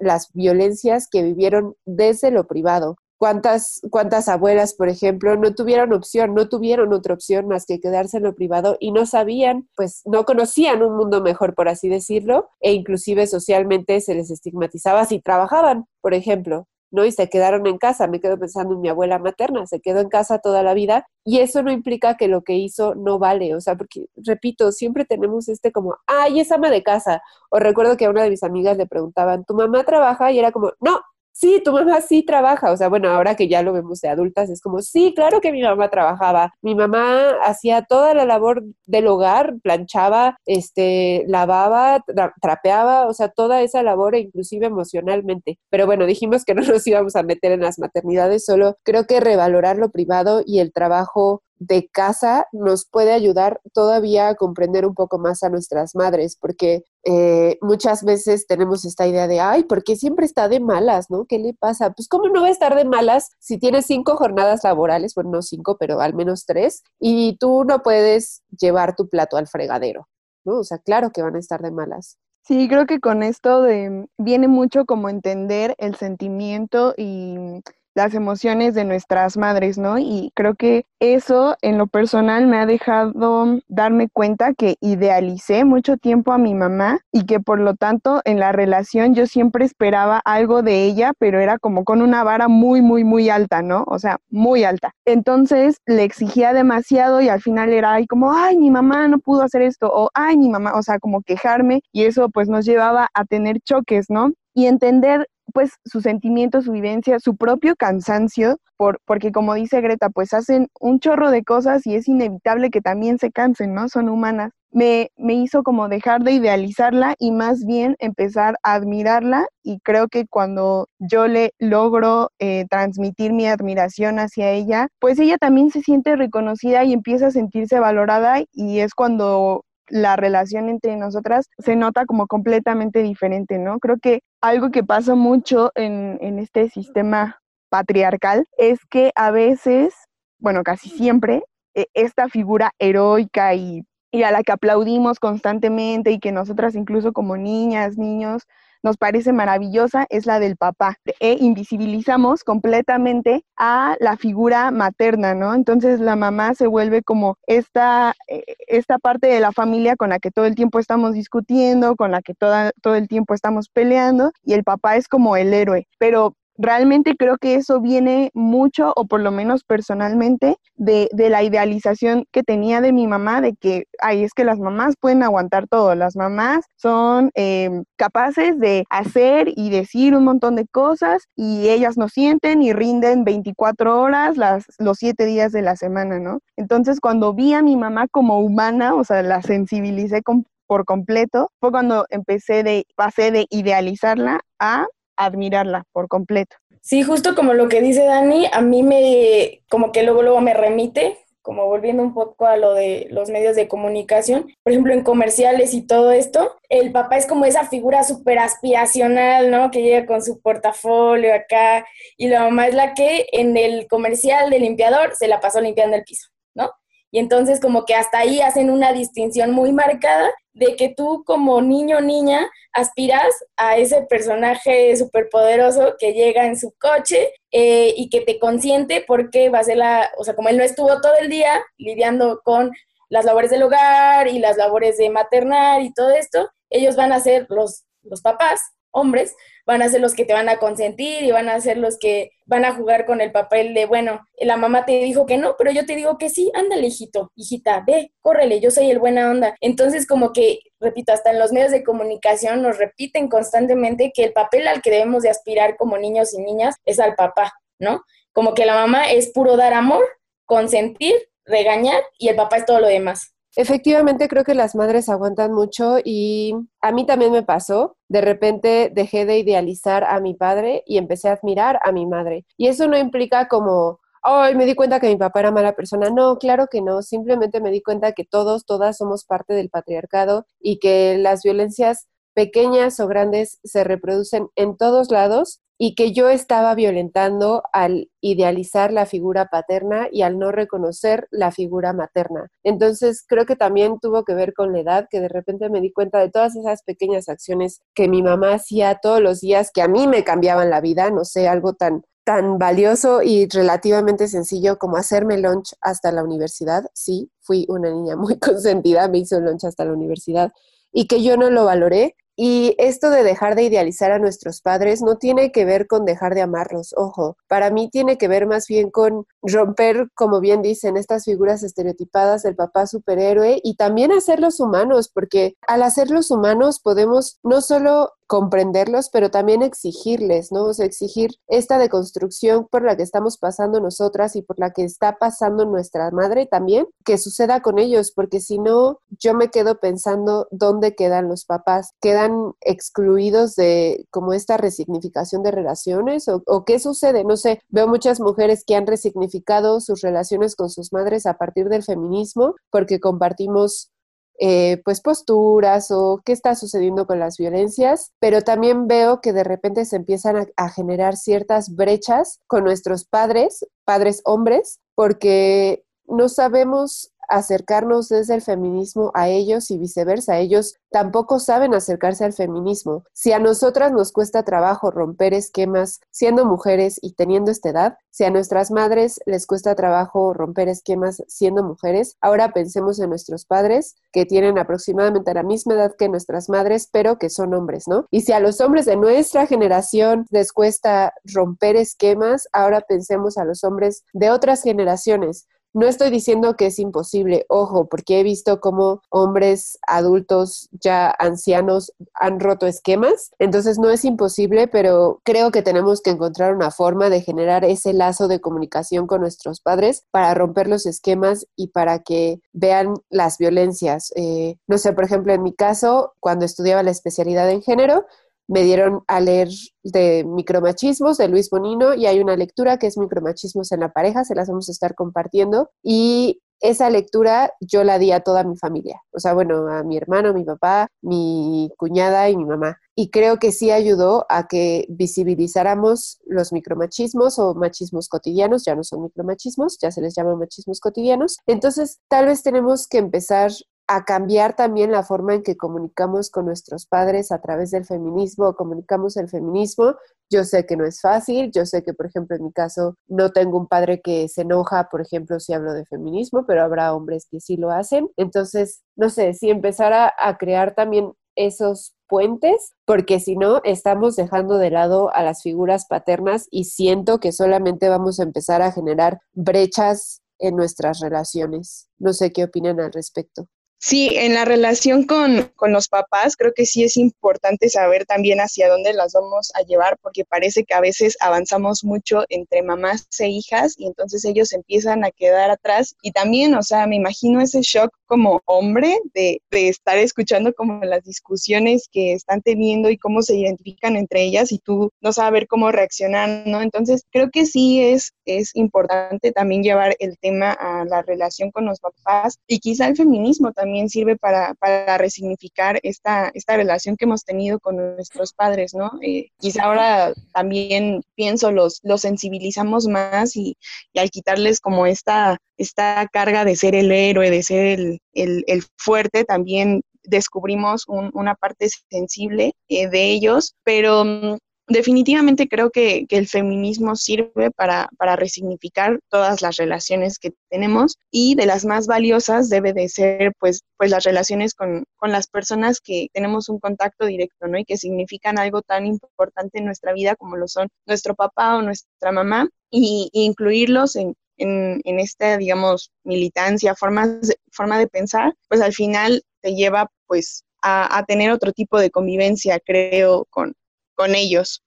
las violencias que vivieron desde lo privado. ¿Cuántas, ¿Cuántas abuelas, por ejemplo, no tuvieron opción, no tuvieron otra opción más que quedarse en lo privado y no sabían, pues no conocían un mundo mejor, por así decirlo, e inclusive socialmente se les estigmatizaba si trabajaban, por ejemplo, ¿no? Y se quedaron en casa. Me quedo pensando en mi abuela materna, se quedó en casa toda la vida y eso no implica que lo que hizo no vale. O sea, porque, repito, siempre tenemos este como, ay, es ama de casa. O recuerdo que a una de mis amigas le preguntaban, ¿tu mamá trabaja? Y era como, no, sí, tu mamá sí trabaja. O sea, bueno, ahora que ya lo vemos de adultas, es como, sí, claro que mi mamá trabajaba. Mi mamá hacía toda la labor del hogar, planchaba, este, lavaba, trapeaba, o sea, toda esa labor, e inclusive emocionalmente. Pero bueno, dijimos que no nos íbamos a meter en las maternidades, solo creo que revalorar lo privado y el trabajo de casa nos puede ayudar todavía a comprender un poco más a nuestras madres, porque eh, muchas veces tenemos esta idea de, ay, ¿por qué siempre está de malas, no? ¿Qué le pasa? Pues, ¿cómo no va a estar de malas si tienes cinco jornadas laborales? Bueno, no cinco, pero al menos tres, y tú no puedes llevar tu plato al fregadero, ¿no? O sea, claro que van a estar de malas. Sí, creo que con esto de, viene mucho como entender el sentimiento y las emociones de nuestras madres, ¿no? Y creo que eso en lo personal me ha dejado darme cuenta que idealicé mucho tiempo a mi mamá y que por lo tanto en la relación yo siempre esperaba algo de ella, pero era como con una vara muy, muy, muy alta, ¿no? O sea, muy alta. Entonces le exigía demasiado y al final era ahí como, ay, mi mamá no pudo hacer esto, o ay, mi mamá, o sea, como quejarme y eso pues nos llevaba a tener choques, ¿no? Y entender pues sus sentimientos, su vivencia, su propio cansancio, por, porque como dice Greta, pues hacen un chorro de cosas y es inevitable que también se cansen, ¿no? Son humanas. Me, me hizo como dejar de idealizarla y más bien empezar a admirarla y creo que cuando yo le logro eh, transmitir mi admiración hacia ella, pues ella también se siente reconocida y empieza a sentirse valorada y es cuando la relación entre nosotras se nota como completamente diferente, ¿no? Creo que algo que pasa mucho en, este sistema patriarcal es que a veces, bueno, casi siempre, e, esta figura heroica y, y a la que aplaudimos constantemente y que nosotras incluso como niñas, niños, nos parece maravillosa es la del papá. E invisibilizamos completamente a la figura materna, ¿no? Entonces la mamá se vuelve como esta, eh, esta parte de la familia con la que todo el tiempo estamos discutiendo, con la que toda, todo el tiempo estamos peleando, y el papá es como el héroe. Pero realmente creo que eso viene mucho, o por lo menos personalmente, de, la idealización que tenía de mi mamá, de que, ay, es que las mamás pueden aguantar todo, las mamás son eh, capaces de hacer y decir un montón de cosas y ellas no sienten y rinden 24 horas los 7 días de la semana, ¿no? Entonces, cuando vi a mi mamá como humana, o sea, la sensibilicé por completo, fue cuando empecé de, pasé de idealizarla a admirarla por completo. Sí, justo como lo que dice Dani, a mí me, como que luego, luego me remite, como volviendo un poco a lo de los medios de comunicación, por ejemplo, en comerciales y todo esto, el papá es como esa figura súper aspiracional, ¿no? Que llega con su portafolio acá, y la mamá es la que en el comercial de limpiador se la pasó limpiando el piso, ¿no? Y entonces como que hasta ahí hacen una distinción muy marcada de que tú como niño o niña aspiras a ese personaje superpoderoso que llega en su coche eh, y que te consiente porque va a ser la, o sea, como él no estuvo todo el día lidiando con las labores del hogar y las labores de maternar y todo esto, ellos van a ser los, los papás, hombres, van a ser los que te van a consentir y van a ser los que van a jugar con el papel de, bueno, la mamá te dijo que no, pero yo te digo que sí, ándale, hijito, hijita, ve, córrele, yo soy el buena onda. Entonces, como que, repito, hasta en los medios de comunicación nos repiten constantemente que el papel al que debemos de aspirar como niños y niñas es al papá, ¿no? Como que la mamá es puro dar amor, consentir, regañar y el papá es todo lo demás. Efectivamente, creo que las madres aguantan mucho y a mí también me pasó. De repente dejé de idealizar a mi padre y empecé a admirar a mi madre. Y eso no implica como, ay, me di cuenta que mi papá era mala persona. No, claro que no. Simplemente me di cuenta que todos, todas somos parte del patriarcado y que las violencias pequeñas o grandes se reproducen en todos lados y que yo estaba violentando al idealizar la figura paterna y al no reconocer la figura materna. Entonces creo que también tuvo que ver con la edad, que de repente me di cuenta de todas esas pequeñas acciones que mi mamá hacía todos los días, que a mí me cambiaban la vida, no sé, algo tan tan valioso y relativamente sencillo como hacerme lunch hasta la universidad. Sí, fui una niña muy consentida, me hizo lunch hasta la universidad y que yo no lo valoré y esto de dejar de idealizar a nuestros padres no tiene que ver con dejar de amarlos, ojo, para mí tiene que ver más bien con romper, como bien dicen, estas figuras estereotipadas del papá superhéroe y también hacerlos humanos, porque al hacerlos humanos podemos no solo comprenderlos, pero también exigirles, ¿no? O sea, exigir esta deconstrucción por la que estamos pasando nosotras y por la que está pasando nuestra madre también, que suceda con ellos, porque si no, yo me quedo pensando dónde quedan los papás, quedan excluidos de como esta resignificación de relaciones o, o qué sucede, no sé, veo muchas mujeres que han resignificado sus relaciones con sus madres a partir del feminismo porque compartimos eh, pues posturas o qué está sucediendo con las violencias, pero también veo que de repente se empiezan a generar ciertas brechas con nuestros padres, padres hombres, porque no sabemos acercarnos desde el feminismo a ellos y viceversa. Ellos tampoco saben acercarse al feminismo. Si a nosotras nos cuesta trabajo romper esquemas siendo mujeres y teniendo esta edad, si a nuestras madres les cuesta trabajo romper esquemas siendo mujeres, ahora pensemos en nuestros padres que tienen aproximadamente la misma edad que nuestras madres, pero que son hombres, ¿no? Y si a los hombres de nuestra generación les cuesta romper esquemas, ahora pensemos a los hombres de otras generaciones no estoy diciendo que es imposible, ojo, porque he visto cómo hombres adultos ya ancianos han roto esquemas, entonces no es imposible, pero creo que tenemos que encontrar una forma de generar ese lazo de comunicación con nuestros padres para romper los esquemas y para que vean las violencias. Eh, no sé, por ejemplo, en mi caso, cuando estudiaba la especialidad en género, me dieron a leer de micromachismos de Luis Bonino y hay una lectura que es micromachismos en la pareja, se las vamos a estar compartiendo y esa lectura yo la di a toda mi familia, o sea, bueno, a mi hermano, mi papá, mi cuñada y mi mamá. Y creo que sí ayudó a que visibilizáramos los micromachismos o machismos cotidianos, ya no son micromachismos, ya se les llama machismos cotidianos. Entonces, tal vez tenemos que empezar a cambiar también la forma en que comunicamos con nuestros padres a través del feminismo comunicamos el feminismo. Yo sé que no es fácil, yo sé que, por ejemplo, en mi caso no tengo un padre que se enoja, por ejemplo, si hablo de feminismo, pero habrá hombres que sí lo hacen. Entonces, no sé, si empezar a, crear también esos puentes, porque si no, estamos dejando de lado a las figuras paternas y siento que solamente vamos a empezar a generar brechas en nuestras relaciones. No sé qué opinan al respecto. Sí, en la relación con, los papás, creo que sí es importante saber también hacia dónde las vamos a llevar, porque parece que a veces avanzamos mucho entre mamás e hijas y entonces ellos empiezan a quedar atrás. Y también, o sea, me imagino ese shock como hombre de, de, estar escuchando como las discusiones que están teniendo y cómo se identifican entre ellas y tú no saber cómo reaccionar, ¿no? Entonces, creo que sí es, es importante también llevar el tema a la relación con los papás y quizá el feminismo también sirve para, para resignificar esta, esta relación que hemos tenido con nuestros padres, ¿no? Eh, quizá ahora también pienso, los, los sensibilizamos más y, y al quitarles como esta, esta carga de ser el héroe, de ser el, el, fuerte, también descubrimos una parte sensible eh, de ellos, pero mm, definitivamente creo que, el feminismo sirve para, resignificar todas las relaciones que tenemos y de las más valiosas debe de ser pues, pues las relaciones con, con, las personas que tenemos un contacto directo, ¿no? Y que significan algo tan importante en nuestra vida como lo son nuestro papá o nuestra mamá y, incluirlos en, en, en, esta, digamos, militancia, formas forma de pensar, pues al final te lleva pues a, a tener otro tipo de convivencia, creo, con, con ellos.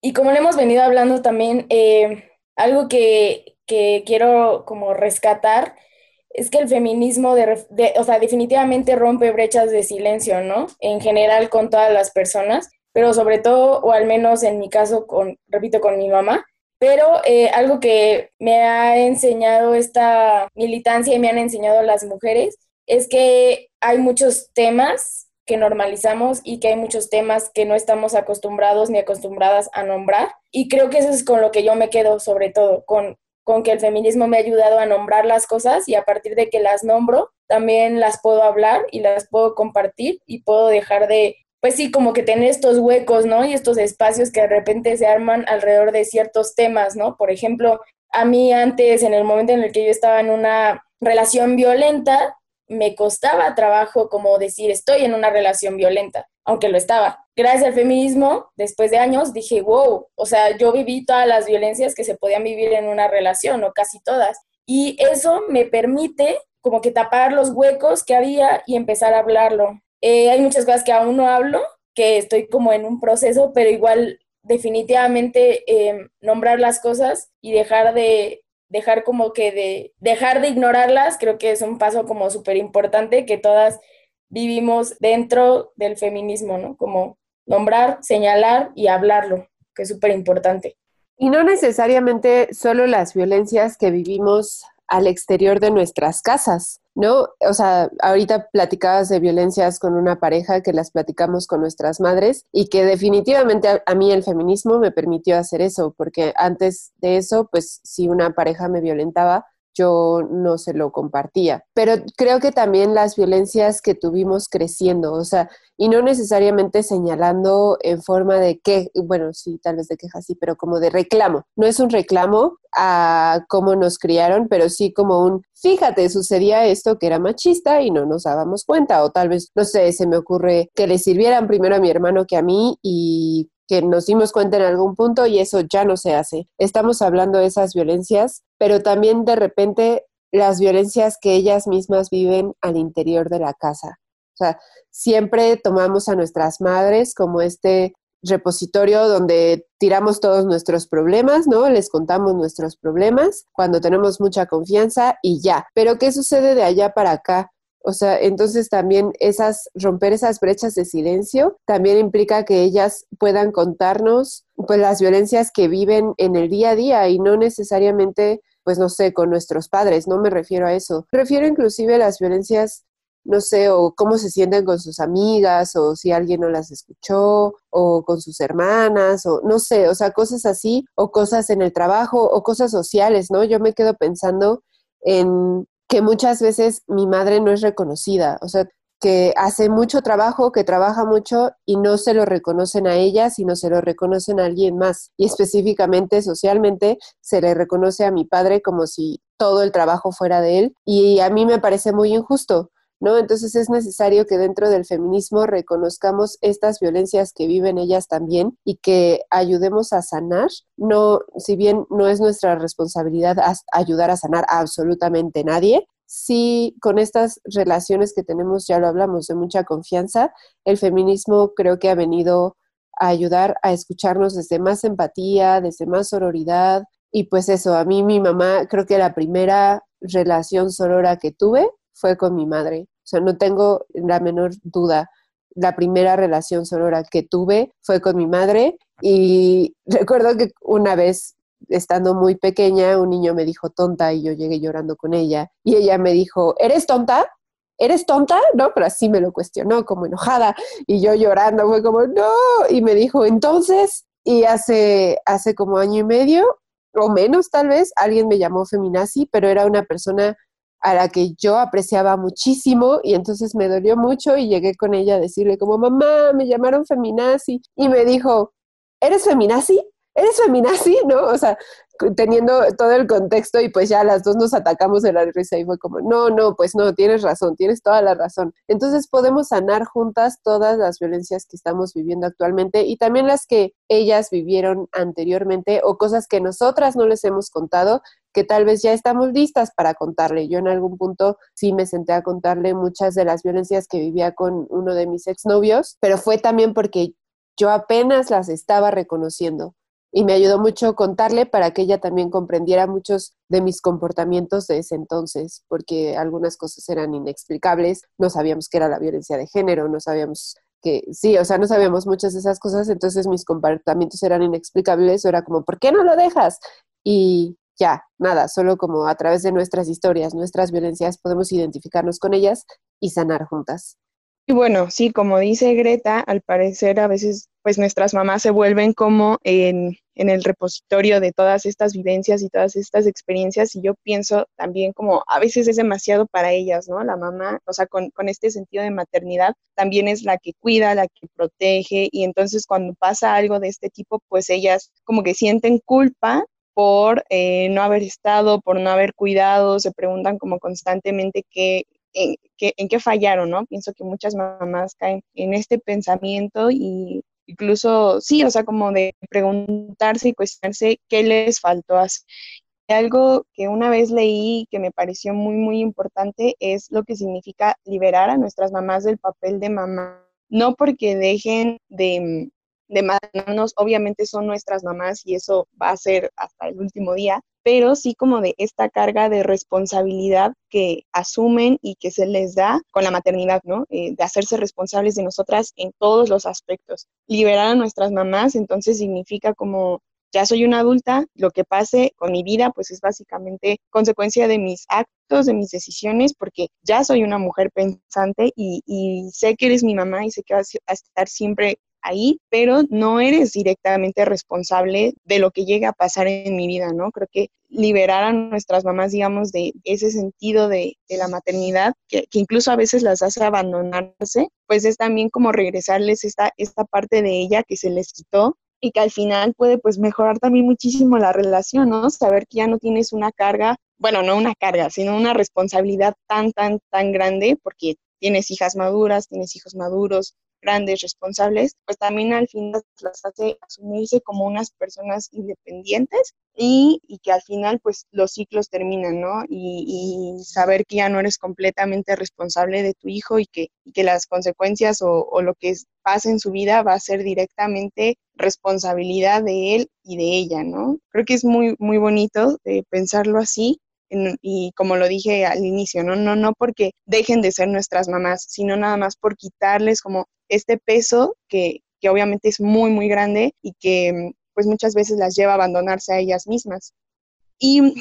Y como le hemos venido hablando también, eh, algo que, que, quiero como rescatar es que el feminismo, de, o sea, definitivamente rompe brechas de silencio, ¿no? En general con todas las personas, pero sobre todo, o al menos en mi caso, con, repito, con mi mamá. Pero eh, algo que me ha enseñado esta militancia y me han enseñado las mujeres es que hay muchos temas que normalizamos y que hay muchos temas que no estamos acostumbrados ni acostumbradas a nombrar. Y creo que eso es con lo que yo me quedo sobre todo, con, con que el feminismo me ha ayudado a nombrar las cosas y a partir de que las nombro, también las puedo hablar y las puedo compartir y puedo dejar de, pues sí, como que tener estos huecos, ¿no? Y estos espacios que de repente se arman alrededor de ciertos temas, ¿no? Por ejemplo, a mí antes, en el momento en el que yo estaba en una relación violenta, me costaba trabajo como decir estoy en una relación violenta, aunque lo estaba. Gracias al feminismo, después de años, dije, wow, o sea, yo viví todas las violencias que se podían vivir en una relación, o casi todas. Y eso me permite como que tapar los huecos que había y empezar a hablarlo. Eh, hay muchas cosas que aún no hablo, que estoy como en un proceso, pero igual definitivamente eh, nombrar las cosas y dejar de dejar como que de dejar de ignorarlas, creo que es un paso como súper importante que todas vivimos dentro del feminismo, ¿no? Como nombrar, señalar y hablarlo, que es súper importante. Y no necesariamente solo las violencias que vivimos al exterior de nuestras casas, ¿no? O sea, ahorita platicabas de violencias con una pareja que las platicamos con nuestras madres y que definitivamente a, mí el feminismo me permitió hacer eso, porque antes de eso, pues si una pareja me violentaba, yo no se lo compartía. Pero creo que también las violencias que tuvimos creciendo, o sea, y no necesariamente señalando en forma de que, bueno, sí, tal vez de queja sí, pero como de reclamo. No es un reclamo a cómo nos criaron, pero sí como un, fíjate, sucedía esto que era machista y no nos dábamos cuenta, o tal vez, no sé, se me ocurre que le sirvieran primero a mi hermano que a mí y que nos dimos cuenta en algún punto y eso ya no se hace. Estamos hablando de esas violencias, pero también de repente las violencias que ellas mismas viven al interior de la casa. O sea, siempre tomamos a nuestras madres como este repositorio donde tiramos todos nuestros problemas, ¿no? Les contamos nuestros problemas cuando tenemos mucha confianza y ya. Pero ¿qué sucede de allá para acá? O sea, entonces también esas, romper esas brechas de silencio también implica que ellas puedan contarnos pues las violencias que viven en el día a día y no necesariamente, pues no sé, con nuestros padres, no me refiero a eso. Me refiero inclusive a las violencias no sé, o cómo se sienten con sus amigas, o si alguien no las escuchó, o con sus hermanas, o no sé, o sea, cosas así, o cosas en el trabajo, o cosas sociales, ¿no? Yo me quedo pensando en que muchas veces mi madre no es reconocida, o sea, que hace mucho trabajo, que trabaja mucho y no se lo reconocen a ella, sino se lo reconocen a alguien más. Y específicamente, socialmente, se le reconoce a mi padre como si todo el trabajo fuera de él. Y a mí me parece muy injusto, ¿no? Entonces es necesario que dentro del feminismo reconozcamos estas violencias que viven ellas también y que ayudemos a sanar. No, si bien no es nuestra responsabilidad ayudar a sanar a absolutamente nadie, sí con estas relaciones que tenemos, ya lo hablamos, de mucha confianza, el feminismo creo que ha venido a ayudar a escucharnos desde más empatía, desde más sororidad. Y pues eso, a mí mi mamá creo que la primera relación sorora que tuve fue con mi madre. O sea, no tengo la menor duda. La primera relación sonora que tuve fue con mi madre y recuerdo que una vez, estando muy pequeña, un niño me dijo tonta y yo llegué llorando con ella y ella me dijo, ¿eres tonta? ¿Eres tonta? No, pero así me lo cuestionó, como enojada y yo llorando, fue como, no, y me dijo, entonces, y hace, hace como año y medio o menos tal vez, alguien me llamó feminazi, pero era una persona a la que yo apreciaba muchísimo y entonces me dolió mucho y llegué con ella a decirle como, mamá, me llamaron feminazi y me dijo, ¿eres feminazi? ¿Eres feminazi? ¿No? O sea, teniendo todo el contexto y pues ya las dos nos atacamos de la risa y fue como, no, no, pues no, tienes razón, tienes toda la razón. Entonces podemos sanar juntas todas las violencias que estamos viviendo actualmente y también las que ellas vivieron anteriormente o cosas que nosotras no les hemos contado que tal vez ya estamos listas para contarle. Yo en algún punto sí me senté a contarle muchas de las violencias que vivía con uno de mis exnovios, pero fue también porque yo apenas las estaba reconociendo y me ayudó mucho contarle para que ella también comprendiera muchos de mis comportamientos de ese entonces, porque algunas cosas eran inexplicables, no sabíamos qué era la violencia de género, no sabíamos que, sí, o sea, no sabíamos muchas de esas cosas, entonces mis comportamientos eran inexplicables, era como, ¿por qué no lo dejas? Y ya, nada, solo como a través de nuestras historias, nuestras violencias, podemos identificarnos con ellas y sanar juntas. Y bueno, sí, como dice Greta, al parecer a veces pues nuestras mamás se vuelven como en, el repositorio de todas estas vivencias y todas estas experiencias y yo pienso también como a veces es demasiado para ellas, ¿no? La mamá, o sea, con, con este sentido de maternidad, también es la que cuida, la que protege y entonces cuando pasa algo de este tipo, pues ellas como que sienten culpa por eh, no haber estado, por no haber cuidado, se preguntan como constantemente qué, en, qué, fallaron, ¿no? Pienso que muchas mamás caen en este pensamiento y incluso, sí, o sea, como de preguntarse y cuestionarse qué les faltó hacer. Algo que una vez leí que me pareció muy, muy importante es lo que significa liberar a nuestras mamás del papel de mamá. No porque dejen de, de mandarnos, obviamente son nuestras mamás y eso va a ser hasta el último día, pero sí como de esta carga de responsabilidad que asumen y que se les da con la maternidad, ¿no? Eh, de hacerse responsables de nosotras en todos los aspectos. Liberar a nuestras mamás, entonces significa como ya soy una adulta, lo que pase con mi vida, pues es básicamente consecuencia de mis actos, de mis decisiones, porque ya soy una mujer pensante y, y sé que eres mi mamá y sé que vas a estar siempre ahí, pero no eres directamente responsable de lo que llega a pasar en mi vida, ¿no? Creo que liberar a nuestras mamás, digamos, de ese sentido de, la maternidad, que, incluso a veces las hace abandonarse, pues es también como regresarles esta, esta parte de ella que se les quitó y que al final puede pues mejorar también muchísimo la relación, ¿no? Saber que ya no tienes una carga, bueno, no una carga, sino una responsabilidad tan, tan, tan grande porque tienes hijas maduras, tienes hijos maduros, grandes, responsables, pues también al final las hace asumirse como unas personas independientes y, que al final pues los ciclos terminan, ¿no? Y, saber que ya no eres completamente responsable de tu hijo y que, que las consecuencias o, lo que pasa en su vida va a ser directamente responsabilidad de él y de ella, ¿no? Creo que es muy, muy bonito de pensarlo así y como lo dije al inicio, ¿no? No, no porque dejen de ser nuestras mamás, sino nada más por quitarles como este peso que, que obviamente es muy, muy grande y que pues muchas veces las lleva a abandonarse a ellas mismas. Y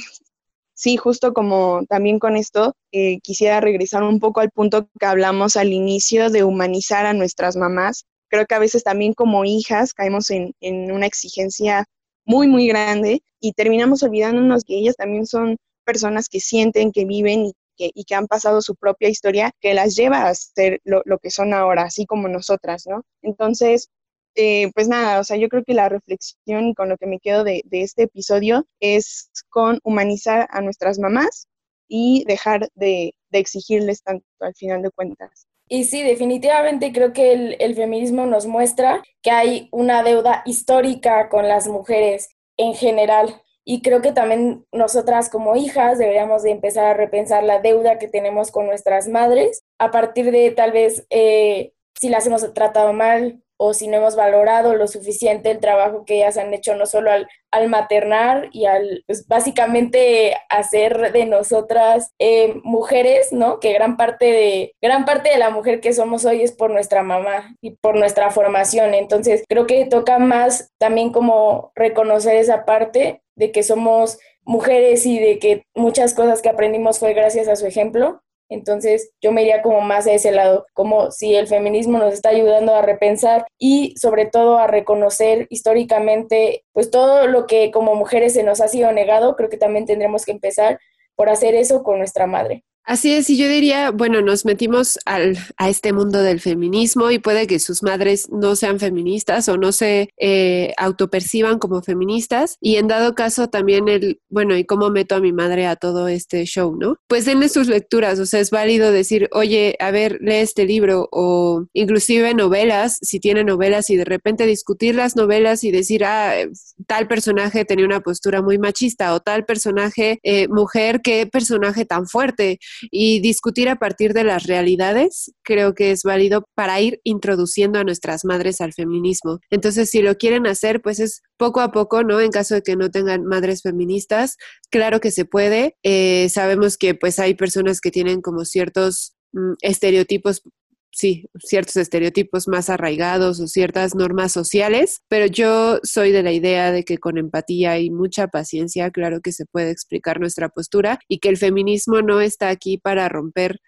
sí, justo como también con esto, eh, quisiera regresar un poco al punto que hablamos al inicio de humanizar a nuestras mamás. Creo que a veces también como hijas caemos en, en una exigencia muy, muy grande y terminamos olvidándonos que ellas también son personas que sienten, que viven y que, y que han pasado su propia historia que las lleva a ser lo, que son ahora, así como nosotras, ¿no? Entonces, eh, pues nada, o sea, yo creo que la reflexión con lo que me quedo de, este episodio es con humanizar a nuestras mamás y dejar de, exigirles tanto al final de cuentas. Y sí, definitivamente creo que el, feminismo nos muestra que hay una deuda histórica con las mujeres en general. Y creo que también nosotras como hijas deberíamos de empezar a repensar la deuda que tenemos con nuestras madres a partir de tal vez eh, si las hemos tratado mal o si no hemos valorado lo suficiente el trabajo que ellas han hecho, no solo al, al maternar y al, pues básicamente hacer de nosotras eh, mujeres, ¿no? Que gran parte, de, gran parte de la mujer que somos hoy es por nuestra mamá y por nuestra formación. Entonces, creo que toca más también como reconocer esa parte de que somos mujeres y de que muchas cosas que aprendimos fue gracias a su ejemplo entonces yo me iría como más a ese lado, como si el feminismo nos está ayudando a repensar y sobre todo a reconocer históricamente pues todo lo que como mujeres se nos ha sido negado, creo que también tendremos que empezar por hacer eso con nuestra madre. Así es, y yo diría, bueno, nos metimos al, a este mundo del feminismo y puede que sus madres no sean feministas o no se eh, autoperciban como feministas. Y en dado caso también el, bueno, ¿y cómo meto a mi madre a todo este show, no? Pues denle sus lecturas, o sea, es válido decir, oye, a ver, lee este libro o inclusive novelas, si tiene novelas y de repente discutir las novelas y decir, ah, tal personaje tenía una postura muy machista o tal personaje, eh, mujer, qué personaje tan fuerte y discutir a partir de las realidades creo que es válido para ir introduciendo a nuestras madres al feminismo. Entonces, si lo quieren hacer, pues es poco a poco, ¿no? En caso de que no tengan madres feministas, claro que se puede. Eh, sabemos que pues hay personas que tienen como ciertos mm, estereotipos sí, ciertos estereotipos más arraigados o ciertas normas sociales, pero yo soy de la idea de que con empatía y mucha paciencia, claro que se puede explicar nuestra postura y que el feminismo no está aquí para romper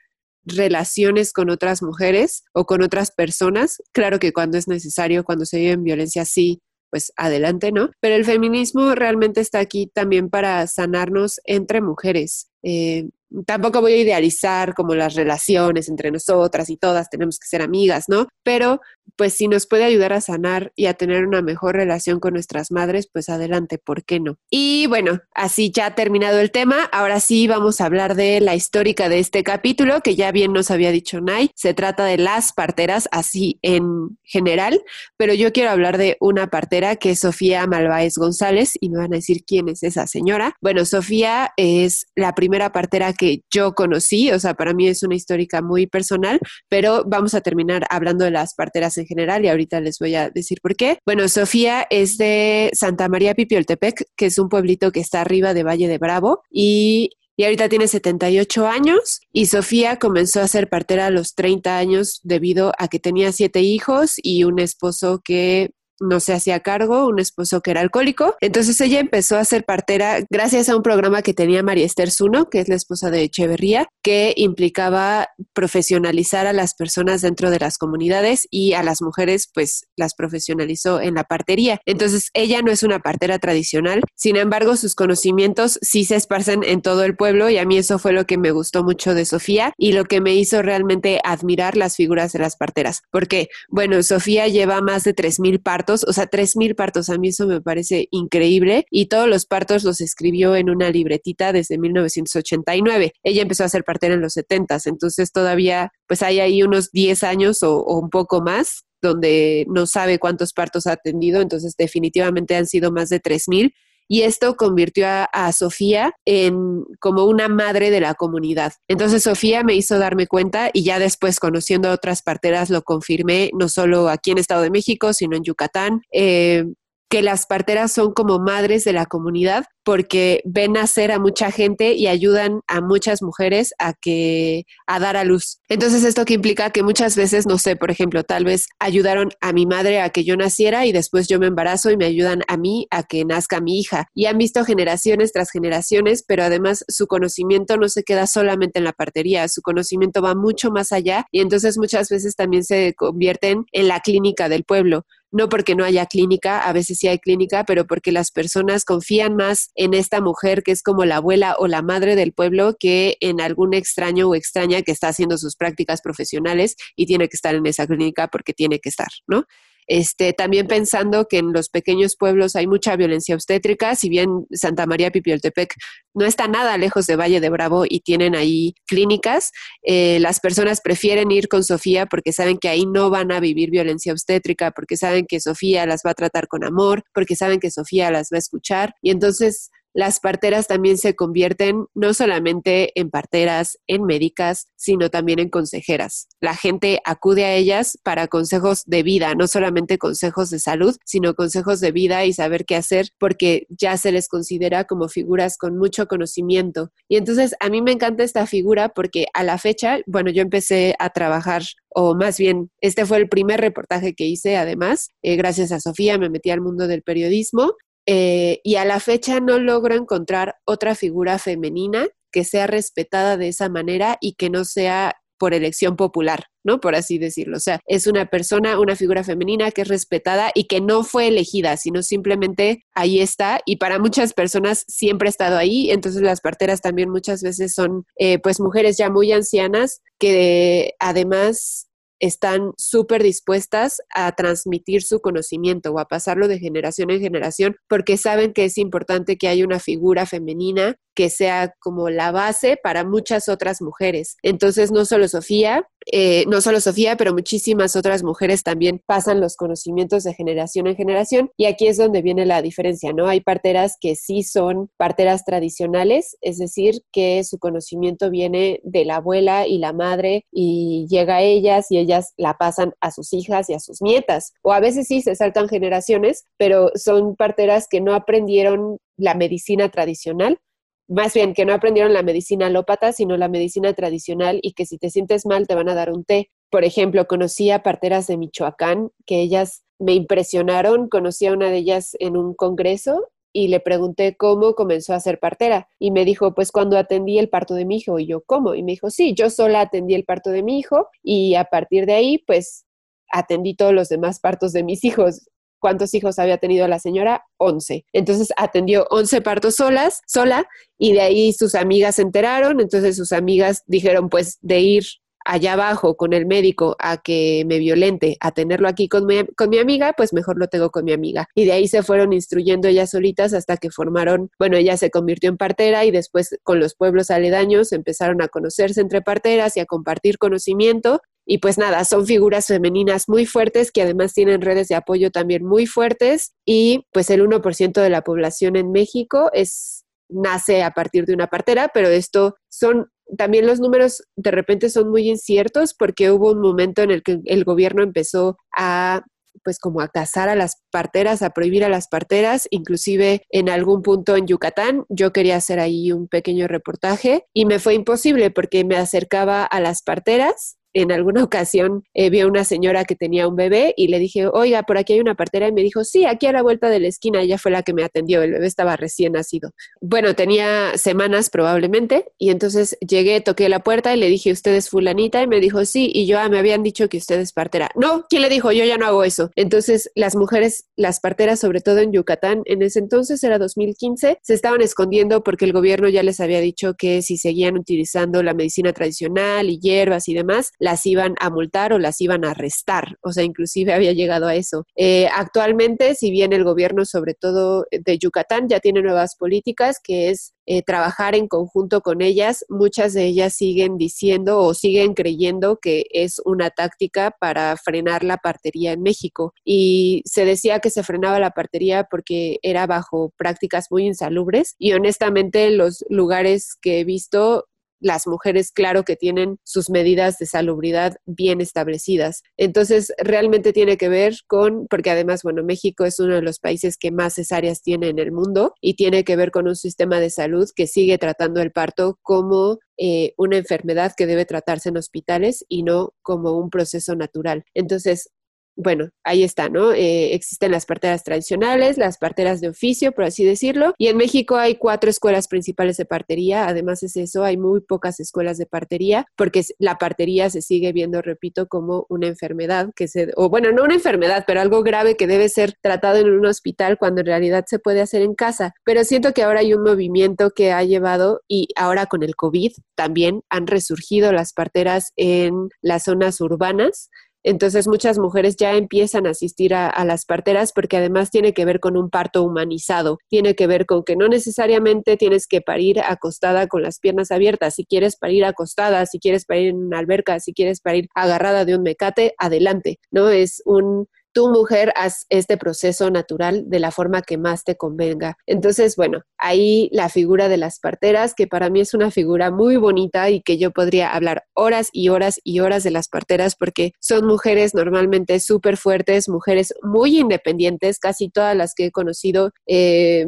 relaciones con otras mujeres o con otras personas. Claro que cuando es necesario, cuando se vive en violencia, sí, pues adelante, ¿no? Pero el feminismo realmente está aquí también para sanarnos entre mujeres. Eh, tampoco voy a idealizar como las relaciones entre nosotras y todas tenemos que ser amigas, ¿no? Pero pues si nos puede ayudar a sanar y a tener una mejor relación con nuestras madres, pues adelante, ¿por qué no? Y bueno, así ya terminado el tema, ahora sí vamos a hablar de la histórica de este capítulo, que ya bien nos había dicho Nay, se trata de las parteras así en general, pero yo quiero hablar de una partera que es Sofía Malváez González y me van a decir quién es esa señora. Bueno, Sofía es la primera partera que yo conocí, o sea, para mí es una histórica muy personal, pero vamos a terminar hablando de las parteras en general y ahorita les voy a decir por qué. Bueno, Sofía es de Santa María Pipioltepec, que es un pueblito que está arriba de Valle de Bravo y y ahorita tiene 78 años y Sofía comenzó a ser partera a los 30 años debido a que tenía siete hijos y un esposo que no se hacía cargo, un esposo que era alcohólico. Entonces ella empezó a ser partera gracias a un programa que tenía María Esther Zuno, que es la esposa de Echeverría, que implicaba profesionalizar a las personas dentro de las comunidades y a las mujeres pues las profesionalizó en la partería. Entonces ella no es una partera tradicional, sin embargo sus conocimientos sí se esparcen en todo el pueblo y a mí eso fue lo que me gustó mucho de Sofía y lo que me hizo realmente admirar las figuras de las parteras. Porque, bueno, Sofía lleva más de 3.000 partos o sea, 3.000 partos, a mí eso me parece increíble y todos los partos los escribió en una libretita desde 1989. Ella empezó a ser partera en los 70, entonces todavía pues hay ahí unos 10 años o, o un poco más donde no sabe cuántos partos ha atendido, entonces definitivamente han sido más de 3.000 y esto convirtió a, Sofía en como una madre de la comunidad. Entonces Sofía me hizo darme cuenta y ya después conociendo a otras parteras lo confirmé, no solo aquí en Estado de México, sino en Yucatán. Eh, que las parteras son como madres de la comunidad porque ven nacer a mucha gente y ayudan a muchas mujeres a que a dar a luz. Entonces esto que implica que muchas veces, no sé, por ejemplo, tal vez ayudaron a mi madre a que yo naciera y después yo me embarazo y me ayudan a mí a que nazca mi hija. Y han visto generaciones tras generaciones, pero además su conocimiento no se queda solamente en la partería, su conocimiento va mucho más allá y entonces muchas veces también se convierten en la clínica del pueblo no porque no haya clínica, a veces sí hay clínica, pero porque las personas confían más en esta mujer que es como la abuela o la madre del pueblo que en algún extraño o extraña que está haciendo sus prácticas profesionales y tiene que estar en esa clínica porque tiene que estar, ¿no? Este, también pensando que en los pequeños pueblos hay mucha violencia obstétrica, si bien Santa María Pipioltepec no está nada lejos de Valle de Bravo y tienen ahí clínicas, eh, las personas prefieren ir con Sofía porque saben que ahí no van a vivir violencia obstétrica, porque saben que Sofía las va a tratar con amor, porque saben que Sofía las va a escuchar. Y entonces las parteras también se convierten no solamente en parteras, en médicas, sino también en consejeras. La gente acude a ellas para consejos de vida, no solamente consejos de salud, sino consejos de vida y saber qué hacer porque ya se les considera como figuras con mucho conocimiento. Y entonces a mí me encanta esta figura porque a la fecha, bueno, yo empecé a trabajar o más bien, este fue el primer reportaje que hice, además, eh, gracias a Sofía me metí al mundo del periodismo eh, y a la fecha no logro encontrar otra figura femenina que sea respetada de esa manera y que no sea por elección popular, ¿no? Por así decirlo. O sea, es una persona, una figura femenina que es respetada y que no fue elegida, sino simplemente ahí está y para muchas personas siempre ha estado ahí. Entonces las parteras también muchas veces son eh, pues mujeres ya muy ancianas que además están súper dispuestas a transmitir su conocimiento o a pasarlo de generación en generación porque saben que es importante que haya una figura femenina que sea como la base para muchas otras mujeres. Entonces, no solo Sofía, eh, no solo Sofía, pero muchísimas otras mujeres también pasan los conocimientos de generación en generación y aquí es donde viene la diferencia, ¿no? Hay parteras que sí son parteras tradicionales, es decir, que su conocimiento viene de la abuela y la madre y llega a ellas y ellas la pasan a sus hijas y a sus nietas. O a veces sí se saltan generaciones, pero son parteras que no aprendieron la medicina tradicional, más bien que no aprendieron la medicina alópata, sino la medicina tradicional y que si te sientes mal te van a dar un té. Por ejemplo, conocí a parteras de Michoacán que ellas me impresionaron, conocí a una de ellas en un congreso y le pregunté cómo comenzó a ser partera y me dijo, pues cuando atendí el parto de mi hijo y yo, ¿cómo? Y me dijo, sí, yo sola atendí el parto de mi hijo y a partir de ahí, pues atendí todos los demás partos de mis hijos cuántos hijos había tenido la señora, 11. Entonces atendió 11 partos solas, sola, y de ahí sus amigas se enteraron, entonces sus amigas dijeron, pues de ir allá abajo con el médico a que me violente, a tenerlo aquí con mi, con mi amiga, pues mejor lo tengo con mi amiga. Y de ahí se fueron instruyendo ellas solitas hasta que formaron, bueno, ella se convirtió en partera y después con los pueblos aledaños empezaron a conocerse entre parteras y a compartir conocimiento y pues nada, son figuras femeninas muy fuertes que además tienen redes de apoyo también muy fuertes y pues el 1% de la población en México es nace a partir de una partera, pero esto son también los números de repente son muy inciertos porque hubo un momento en el que el gobierno empezó a pues como a cazar a las parteras, a prohibir a las parteras, inclusive en algún punto en Yucatán. Yo quería hacer ahí un pequeño reportaje y me fue imposible porque me acercaba a las parteras en alguna ocasión eh, vi a una señora que tenía un bebé y le dije, oiga, por aquí hay una partera y me dijo, sí, aquí a la vuelta de la esquina, ella fue la que me atendió, el bebé estaba recién nacido. Bueno, tenía semanas probablemente y entonces llegué, toqué la puerta y le dije, ¿usted es fulanita? Y me dijo, sí, y yo, ah, me habían dicho que usted es partera. No, ¿quién le dijo? Yo ya no hago eso. Entonces las mujeres, las parteras, sobre todo en Yucatán, en ese entonces era 2015, se estaban escondiendo porque el gobierno ya les había dicho que si seguían utilizando la medicina tradicional y hierbas y demás, las iban a multar o las iban a arrestar, o sea, inclusive había llegado a eso. Eh, actualmente, si bien el gobierno, sobre todo de Yucatán, ya tiene nuevas políticas, que es eh, trabajar en conjunto con ellas, muchas de ellas siguen diciendo o siguen creyendo que es una táctica para frenar la partería en México. Y se decía que se frenaba la partería porque era bajo prácticas muy insalubres y honestamente los lugares que he visto las mujeres, claro que tienen sus medidas de salubridad bien establecidas. Entonces, realmente tiene que ver con, porque además, bueno, México es uno de los países que más cesáreas tiene en el mundo y tiene que ver con un sistema de salud que sigue tratando el parto como eh, una enfermedad que debe tratarse en hospitales y no como un proceso natural. Entonces, bueno, ahí está, ¿no? Eh, existen las parteras tradicionales, las parteras de oficio, por así decirlo, y en México hay cuatro escuelas principales de partería, además es eso, hay muy pocas escuelas de partería, porque la partería se sigue viendo, repito, como una enfermedad que se, o bueno, no una enfermedad, pero algo grave que debe ser tratado en un hospital cuando en realidad se puede hacer en casa. Pero siento que ahora hay un movimiento que ha llevado, y ahora con el COVID también han resurgido las parteras en las zonas urbanas, entonces muchas mujeres ya empiezan a asistir a, las parteras porque además tiene que ver con un parto humanizado, tiene que ver con que no necesariamente tienes que parir acostada con las piernas abiertas, si quieres parir acostada, si quieres parir en una alberca, si quieres parir agarrada de un mecate, adelante, ¿no? Es un tu mujer haz este proceso natural de la forma que más te convenga. Entonces, bueno, ahí la figura de las parteras, que para mí es una figura muy bonita y que yo podría hablar horas y horas y horas de las parteras porque son mujeres normalmente súper fuertes, mujeres muy independientes, casi todas las que he conocido. Eh,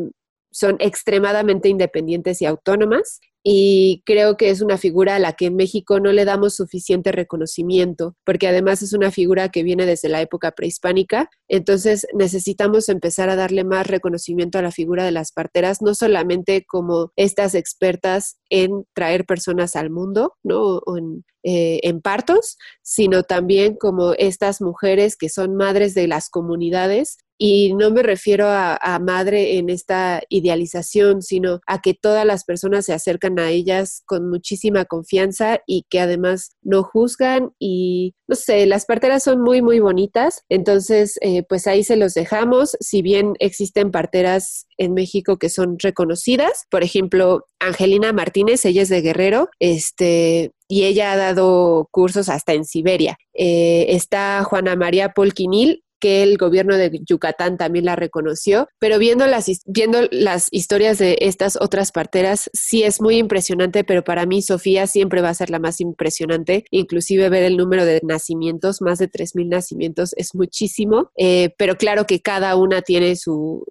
son extremadamente independientes y autónomas y creo que es una figura a la que en México no le damos suficiente reconocimiento, porque además es una figura que viene desde la época prehispánica, entonces necesitamos empezar a darle más reconocimiento a la figura de las parteras, no solamente como estas expertas en traer personas al mundo, ¿no? O en, eh, en partos, sino también como estas mujeres que son madres de las comunidades y no me refiero a, madre en esta idealización, sino a que todas las personas se acercan a ellas con muchísima confianza y que además no juzgan y no sé, las parteras son muy, muy bonitas. Entonces, eh, pues ahí se los dejamos. Si bien existen parteras en México que son reconocidas, por ejemplo, Angelina Martínez, ella es de Guerrero, este, y ella ha dado cursos hasta en Siberia. Eh, está Juana María Polquinil, que el gobierno de Yucatán también la reconoció, pero viendo las, viendo las historias de estas otras parteras, sí es muy impresionante, pero para mí Sofía siempre va a ser la más impresionante, inclusive ver el número de nacimientos, más de 3.000 nacimientos es muchísimo, eh, pero claro que cada una tiene su,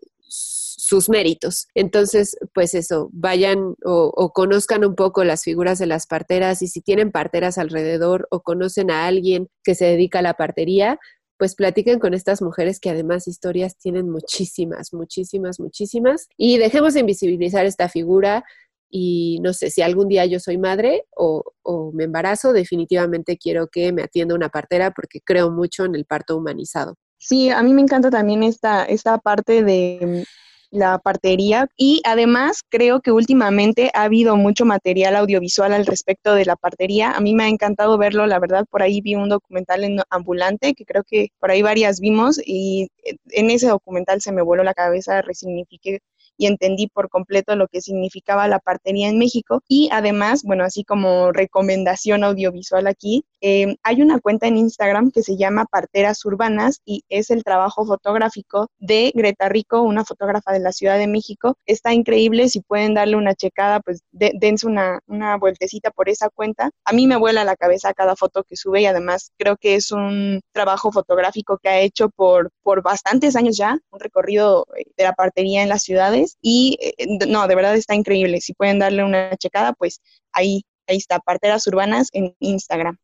sus méritos. Entonces, pues eso, vayan o, o, conozcan un poco las figuras de las parteras y si tienen parteras alrededor o conocen a alguien que se dedica a la partería, pues platiquen con estas mujeres que además historias tienen muchísimas, muchísimas, muchísimas. Y dejemos de invisibilizar esta figura y no sé, si algún día yo soy madre o, o, me embarazo, definitivamente quiero que me atienda una partera porque creo mucho en el parto humanizado. Sí, a mí me encanta también esta, esta parte de la partería y además creo que últimamente ha habido mucho material audiovisual al respecto de la partería. A mí me ha encantado verlo, la verdad, por ahí vi un documental en ambulante que creo que por ahí varias vimos y en ese documental se me voló la cabeza, resignifiqué y entendí por completo lo que significaba la partería en México. Y además, bueno, así como recomendación audiovisual aquí, eh, hay una cuenta en Instagram que se llama Parteras Urbanas y es el trabajo fotográfico de Greta Rico, una fotógrafa de la Ciudad de México. Está increíble, si pueden darle una checada, pues dense una, una vueltecita por esa cuenta. A mí me vuela la cabeza cada foto que sube y además creo que es un trabajo fotográfico que ha hecho por, por bastantes años ya, un recorrido eh, de la partería en las ciudades y eh, no, de verdad está increíble. Si pueden darle una checada, pues ahí, ahí está, Parteras Urbanas en Instagram.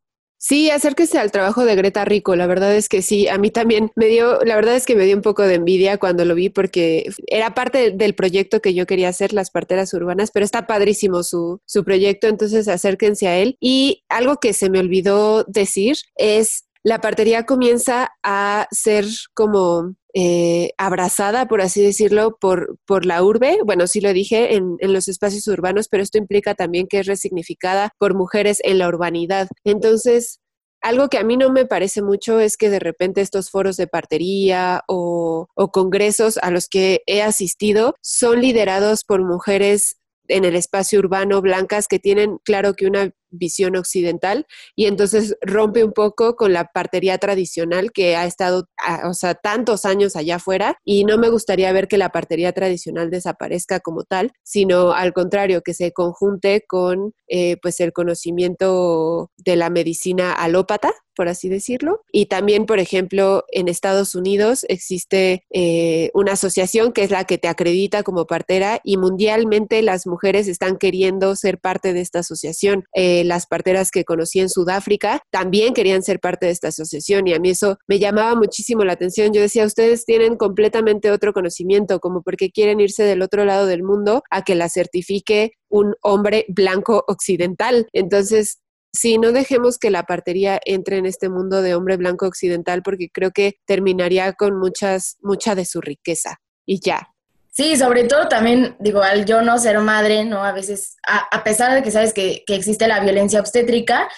Sí, acérquese al trabajo de Greta Rico. La verdad es que sí, a mí también me dio, la verdad es que me dio un poco de envidia cuando lo vi porque era parte del proyecto que yo quería hacer, las parteras urbanas, pero está padrísimo su, su proyecto, entonces acérquense a él. Y algo que se me olvidó decir es, la partería comienza a ser como eh, abrazada, por así decirlo, por, por la urbe. Bueno, sí lo dije, en, en, los espacios urbanos, pero esto implica también que es resignificada por mujeres en la urbanidad. Entonces, algo que a mí no me parece mucho es que de repente estos foros de partería o, o congresos a los que he asistido son liderados por mujeres en el espacio urbano blancas que tienen claro que una visión occidental y entonces rompe un poco con la partería tradicional que ha estado, o sea, tantos años allá afuera y no me gustaría ver que la partería tradicional desaparezca como tal, sino al contrario, que se conjunte con eh, pues el conocimiento de la medicina alópata por así decirlo. Y también, por ejemplo, en Estados Unidos existe eh, una asociación que es la que te acredita como partera y mundialmente las mujeres están queriendo ser parte de esta asociación. Eh, las parteras que conocí en Sudáfrica también querían ser parte de esta asociación y a mí eso me llamaba muchísimo la atención. Yo decía, ustedes tienen completamente otro conocimiento, como porque quieren irse del otro lado del mundo a que la certifique un hombre blanco occidental. Entonces, sí, no dejemos que la partería entre en este mundo de hombre blanco occidental porque creo que terminaría con muchas, mucha de su riqueza. Y ya, Sí, sobre todo también, digo, al yo no ser madre, ¿no? A veces, a, pesar de que sabes que, que, existe la violencia obstétrica,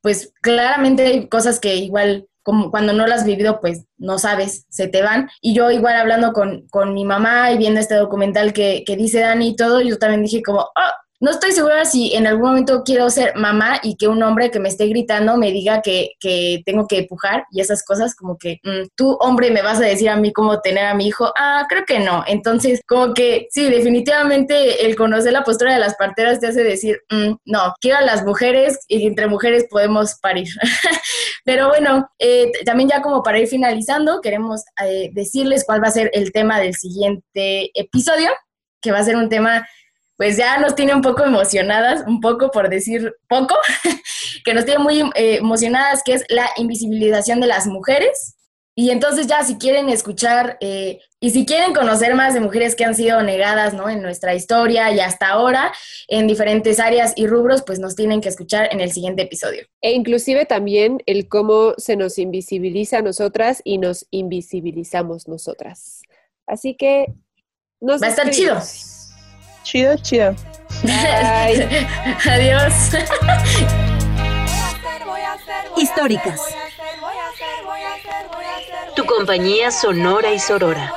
pues claramente hay cosas que igual, como cuando no las has vivido, pues no sabes, se te van. Y yo igual hablando con, con mi mamá y viendo este documental que, que dice Dani y todo, yo también dije como, oh, no estoy segura si en algún momento quiero ser mamá y que un hombre que me esté gritando me diga que, que tengo que empujar y esas cosas como que mm, tú hombre me vas a decir a mí cómo tener a mi hijo. Ah, creo que no. Entonces, como que sí, definitivamente el conocer la postura de las parteras te hace decir, mm, no, quiero a las mujeres y entre mujeres podemos parir. Pero bueno, eh, también ya como para ir finalizando, queremos eh, decirles cuál va a ser el tema del siguiente episodio, que va a ser un tema pues ya nos tiene un poco emocionadas, un poco por decir poco, que nos tiene muy eh, emocionadas, que es la invisibilización de las mujeres. Y entonces ya si quieren escuchar eh, y si quieren conocer más de mujeres que han sido negadas ¿no? en nuestra historia y hasta ahora en diferentes áreas y rubros, pues nos tienen que escuchar en el siguiente episodio. E inclusive también el cómo se nos invisibiliza a nosotras y nos invisibilizamos nosotras. Así que nos Va a estar chido. Chido, chido. Adiós. Históricas. Tu compañía sonora y sorora.